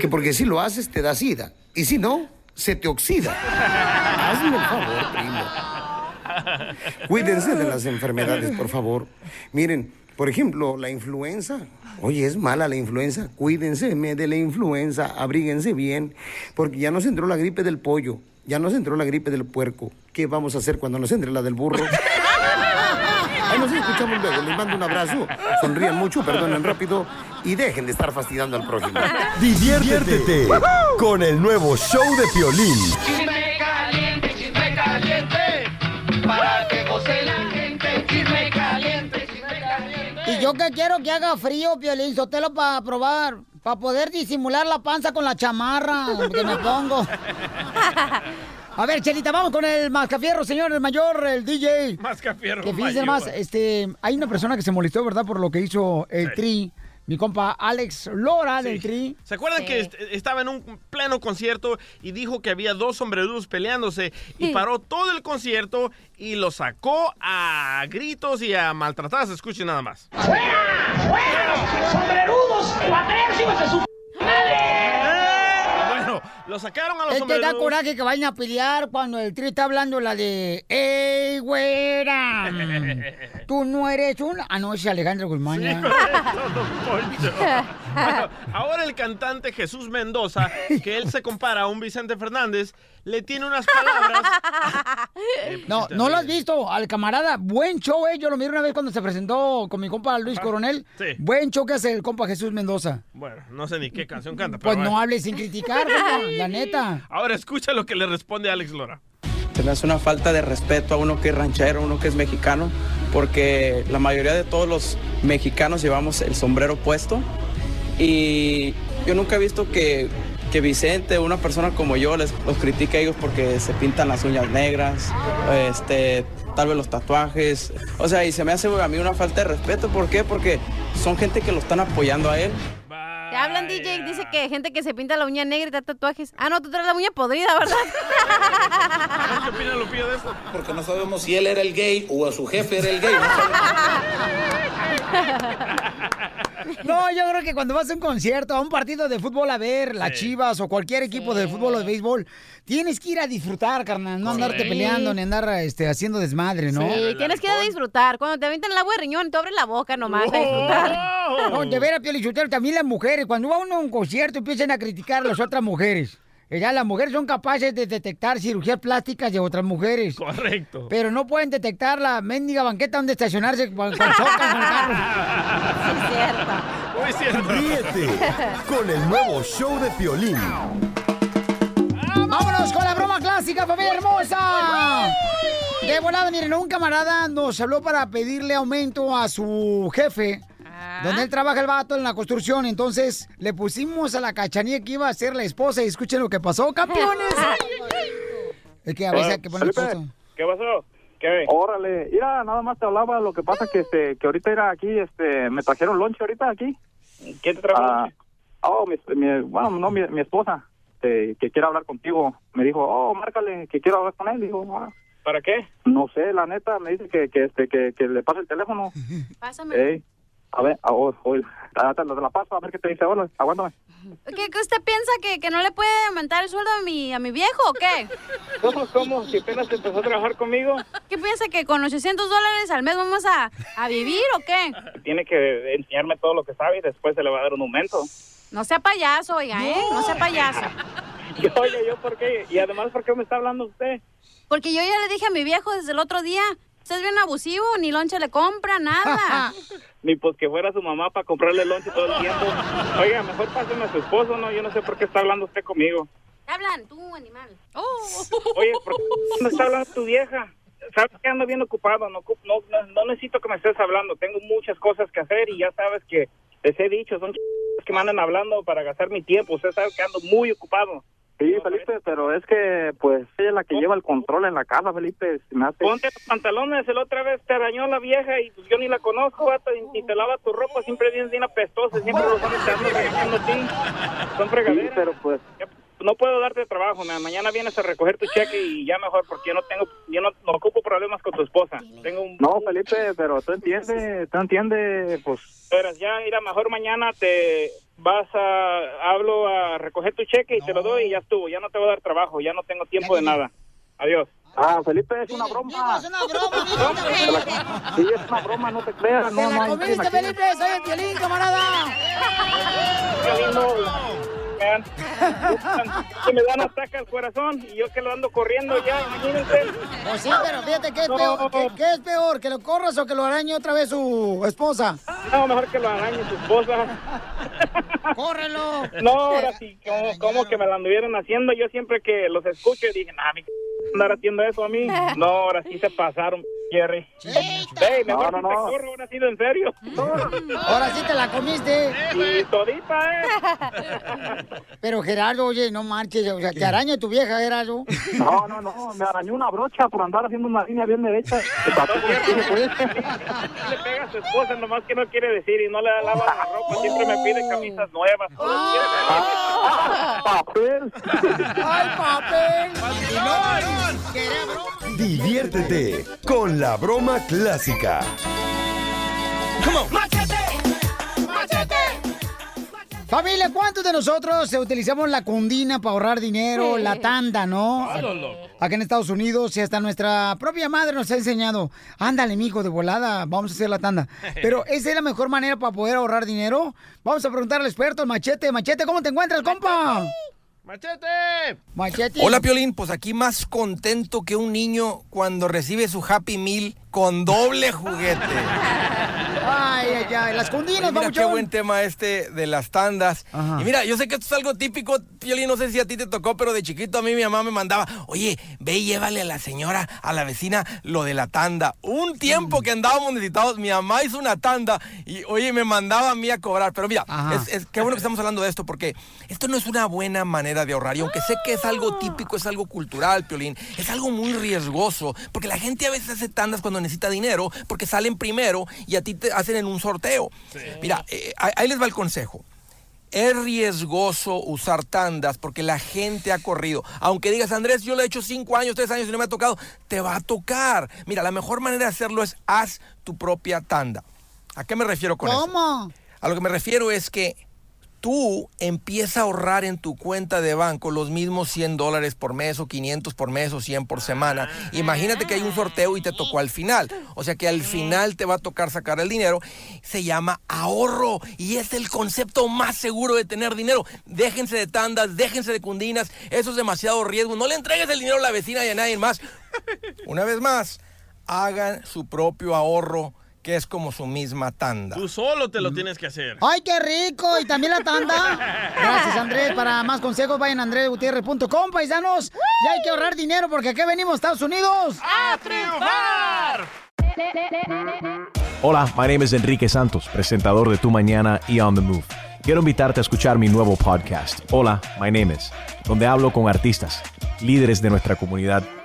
Que porque si lo haces te da sida. Y si no, se te oxida. Hazme el favor, primo. Cuídense de las enfermedades, por favor. Miren, por ejemplo, la influenza. Oye, es mala la influenza. Cuídense me, de la influenza. Abríguense bien. Porque ya nos entró la gripe del pollo. Ya nos entró la gripe del puerco. ¿Qué vamos a hacer cuando nos entre la del burro? Ahí nos escuchamos luego. Les mando un abrazo. Sonrían mucho, perdonen rápido y dejen de estar fastidiando al prójimo. Diviértete con el nuevo show de Piolín. Chisme caliente, chisme caliente. Para yo que quiero que haga frío, Piolín Sotelo, para probar, para poder disimular la panza con la chamarra que me pongo. A ver, Chelita, vamos con el mascafierro, señor, el mayor, el DJ. Mascafierro Que fíjense más, este, hay una persona que se molestó, ¿verdad? Por lo que hizo el Tri, mi compa Alex Lora del Tri. ¿Se acuerdan que est- estaba en un pleno concierto y dijo que había dos hombredudos peleándose y Sí. paró todo el concierto y lo sacó a gritos y a maltratadas? Escuchen nada más. ¡Fuera! ¡Sombrerudos! ¡Pateros, hijos de su Bueno, lo sacaron a los Es que da coraje que vayan a pelear cuando el tri está hablando la de ¡Ey, güera! Tú no eres un... Ah, no, es Alejandro Guzmán. ya. Bueno, ahora el cantante Jesús Mendoza, que él se compara a un Vicente Fernández, le tiene unas palabras. No, no lo has visto, al camarada. Buen show, eh. Yo lo miré una vez cuando se presentó con mi compa Luis Coronel. Sí. Buen show que hace el compa Jesús Mendoza. Bueno, no sé ni qué canción canta, pero Pues no hables sin criticar, compa, la neta. Ahora escucha lo que le responde Alex Lora. Se me hace una falta de respeto a uno que es ranchero, a uno que es mexicano, porque la mayoría de todos los mexicanos llevamos el sombrero puesto y yo nunca he visto que, que Vicente, una persona como yo, les, los critique a ellos porque se pintan las uñas negras, este, tal vez los tatuajes, o sea, y se me hace a mí una falta de respeto, ¿por qué? Porque son gente que lo están apoyando a él. Te hablan, DJ, dice que gente que se pinta la uña negra y da tatuajes. Ah, no, tú traes la uña podrida, ¿verdad? ¿Qué opina Lupillo de esto? Porque no sabemos si él era el gay o su jefe era el gay. No No, yo creo que cuando vas a un concierto, a un partido de fútbol a ver, las Chivas o cualquier equipo de fútbol o de béisbol, tienes que ir a disfrutar, carnal, no andarte peleando ni andar este, haciendo desmadre, ¿no? Sí, tienes que ir a disfrutar. Cuando te avientan el agua de riñón, tú abres la boca nomás a disfrutar. No, de veras, Piolichotero, también las mujeres, cuando va uno a un concierto empiezan a criticar a las otras mujeres. Ya las mujeres son capaces de detectar cirugías plásticas de otras mujeres. Correcto. Pero no pueden detectar la mendiga banqueta donde estacionarse cuando cuando chocan con el carro. Muy cierto. Ríete con el nuevo show de Piolín. ¡Vámonos con la broma clásica, familia hermosa! De volada, miren, un camarada nos habló para pedirle aumento a su jefe. Donde él trabaja el vato en la construcción, entonces le pusimos a la cachanilla que iba a ser la esposa y escuchen lo que pasó, campeones. Es que a veces hay que poner. ¿Qué pasó? ¿Qué? Órale, mira, nada más te hablaba, lo que pasa que este, que ahorita era aquí, este, me trajeron lonche ahorita aquí. ¿Quién te trajo Ah, oh, mi, mi- bueno, no, mi, mi esposa, este, que quiere hablar contigo. Me dijo, oh, márcale, que quiero hablar con él. Digo, ah, ¿Para qué? no sé, la neta, me dice que, que, este, que, que le pase el teléfono. Pásame. A ver, ah, oh, oh, ah, te la paso, a ver qué te dice ahora, aguántame. ¿Qué, qué usted piensa que, que no le puede aumentar el sueldo a mi, a mi viejo o qué? ¿Cómo, cómo? Si apenas empezó a trabajar conmigo, ¿Qué piensa que con 800 dólares al mes vamos a, a vivir o qué? tiene que enseñarme todo lo que sabe y después se le va a dar un aumento. No sea payaso, oiga, ¿eh? No sea payaso. Y, oye, ¿yo por qué? Y además, ¿por qué me está hablando usted? Porque yo ya le dije a mi viejo desde el otro día, usted es bien abusivo, ni lonche le compra, nada. Ni pues que fuera su mamá para comprarle lonche todo el tiempo. Oiga, mejor páseme a su esposo, ¿no? Yo no sé por qué está hablando usted conmigo. ¿Qué hablan? Tú, animal. Oh. Oye, ¿por qué no está hablando tu vieja? Sabes que ando bien ocupado, no, ocup- no, no, no necesito que me estés hablando. Tengo muchas cosas que hacer y ya sabes que les he dicho, son ch... que me andan hablando para gastar mi tiempo. Usted sabe que ando muy ocupado. Sí, Felipe, pero es que, pues, ella es la que lleva el control en la casa, Felipe. se me hace- Ponte los pantalones, el otra vez te arañó la vieja y pues yo ni la conozco, vato, y, te lava tu ropa, siempre vienes bien apestosa, siempre los hombres te andan regañando a ti. Son Sí, fregaderas. pero pues, No puedo darte trabajo, ma. mañana vienes a recoger tu cheque y ya mejor, porque yo no tengo, yo no, no ocupo problemas con tu esposa. Tengo un... no, Felipe, pero tú entiendes, tú entiendes, pues, Verás, ya, mira, mejor mañana te vas a, hablo a recoger tu cheque y te lo doy y ya estuvo, ya no te voy a dar trabajo, ya no tengo tiempo de nada. Adiós. Ah, Felipe, es una broma. Es una broma, Sí, es una broma, no te creas. ¡Te No, no la comiste. Felipe! ¡Soy el Piolín, camarada! Qué que me dan ataque al corazón y yo que lo ando corriendo ya, imagínense. Pues sí, pero fíjate que es No. peor, ¿qué, qué es peor? ¿Que lo corras o que lo arañe otra vez su esposa? No, mejor que lo arañe su esposa. ¡Córrelo! No, ahora sí, como, como que me lo anduvieron haciendo. Yo siempre que los escucho dije, nah, mi andar haciendo eso a mí. No, ahora sí se pasaron, Jerry. Ey, mejor No, no, si te no. corro, ahora sí en serio. Ahora sí te la comiste. Y todita, ¿eh? Pero Gerardo, oye, no marches, o sea, te araña tu vieja, Gerardo. No, no, no, me arañó una brocha por andar haciendo una línea bien derecha. Le pega a su esposa, nomás que no quiere decir y no le lava la ropa. Siempre me pide camisas nuevas. Papel. ¡Ay, papel! Diviértete con la broma clásica. ¡Machete! Familia, ¿cuántos de nosotros utilizamos la cundina para ahorrar dinero, la tanda, no? Loco. Acá en Estados Unidos y hasta nuestra propia madre nos ha enseñado, ándale, mijo, de volada, vamos a hacer la tanda. Pero ¿esa es la mejor manera para poder ahorrar dinero? Vamos a preguntar al experto, Machete. Machete, ¿cómo te encuentras, compa? ¡Machete! Machete. Hola Piolín, pues aquí más contento que un niño cuando recibe su Happy Meal con doble juguete. Ay, ay, ay, las cundinas, mira qué buen tema este de las tandas. Y mira, yo sé que esto es algo típico, Piolín, no sé si a ti te tocó, pero de chiquito a mí mi mamá me mandaba, oye, ve y llévale a la señora, a la vecina, lo de la tanda. Un tiempo que andábamos necesitados, mi mamá hizo una tanda y, oye, me mandaba a mí a cobrar. Pero mira, es, es- qué bueno que estamos hablando de esto, porque esto no es una buena manera de ahorrar. Y aunque sé que es algo típico, es algo cultural, Piolín, es algo muy riesgoso, porque la gente a veces hace tandas cuando necesita dinero, porque salen primero y a ti te hacen en un sorteo. Mira, eh, ahí les va el consejo. Es riesgoso usar tandas porque la gente ha corrido. Aunque digas, Andrés, yo lo he hecho cinco años, tres años y no me ha tocado, te va a tocar. Mira, la mejor manera de hacerlo es haz tu propia tanda. ¿A qué me refiero con eso? ¿Cómo? A lo que me refiero es que tú empiezas a ahorrar en tu cuenta de banco los mismos 100 dólares por mes o 500 por mes o 100 por semana. Imagínate que hay un sorteo y te tocó al final. O sea que al final te va a tocar sacar el dinero. Se llama ahorro y es el concepto más seguro de tener dinero. Déjense de tandas, déjense de cundinas. Eso es demasiado riesgo. No le entregues el dinero a la vecina y a nadie más. Una vez más, hagan su propio ahorro que es como su misma tanda. Tú solo te lo tienes que hacer. ¡Ay, qué rico! Y también la tanda. Gracias, Andrés. Para más consejos, vayan a andresgutierrez.com, paisanos. Ya hay que ahorrar dinero porque aquí venimos, Estados Unidos. ¡A triunfar! Hola, my name is Enrique Santos, presentador de Tu Mañana y On the Move. Quiero invitarte a escuchar mi nuevo podcast, Hola, my name is, donde hablo con artistas, líderes de nuestra comunidad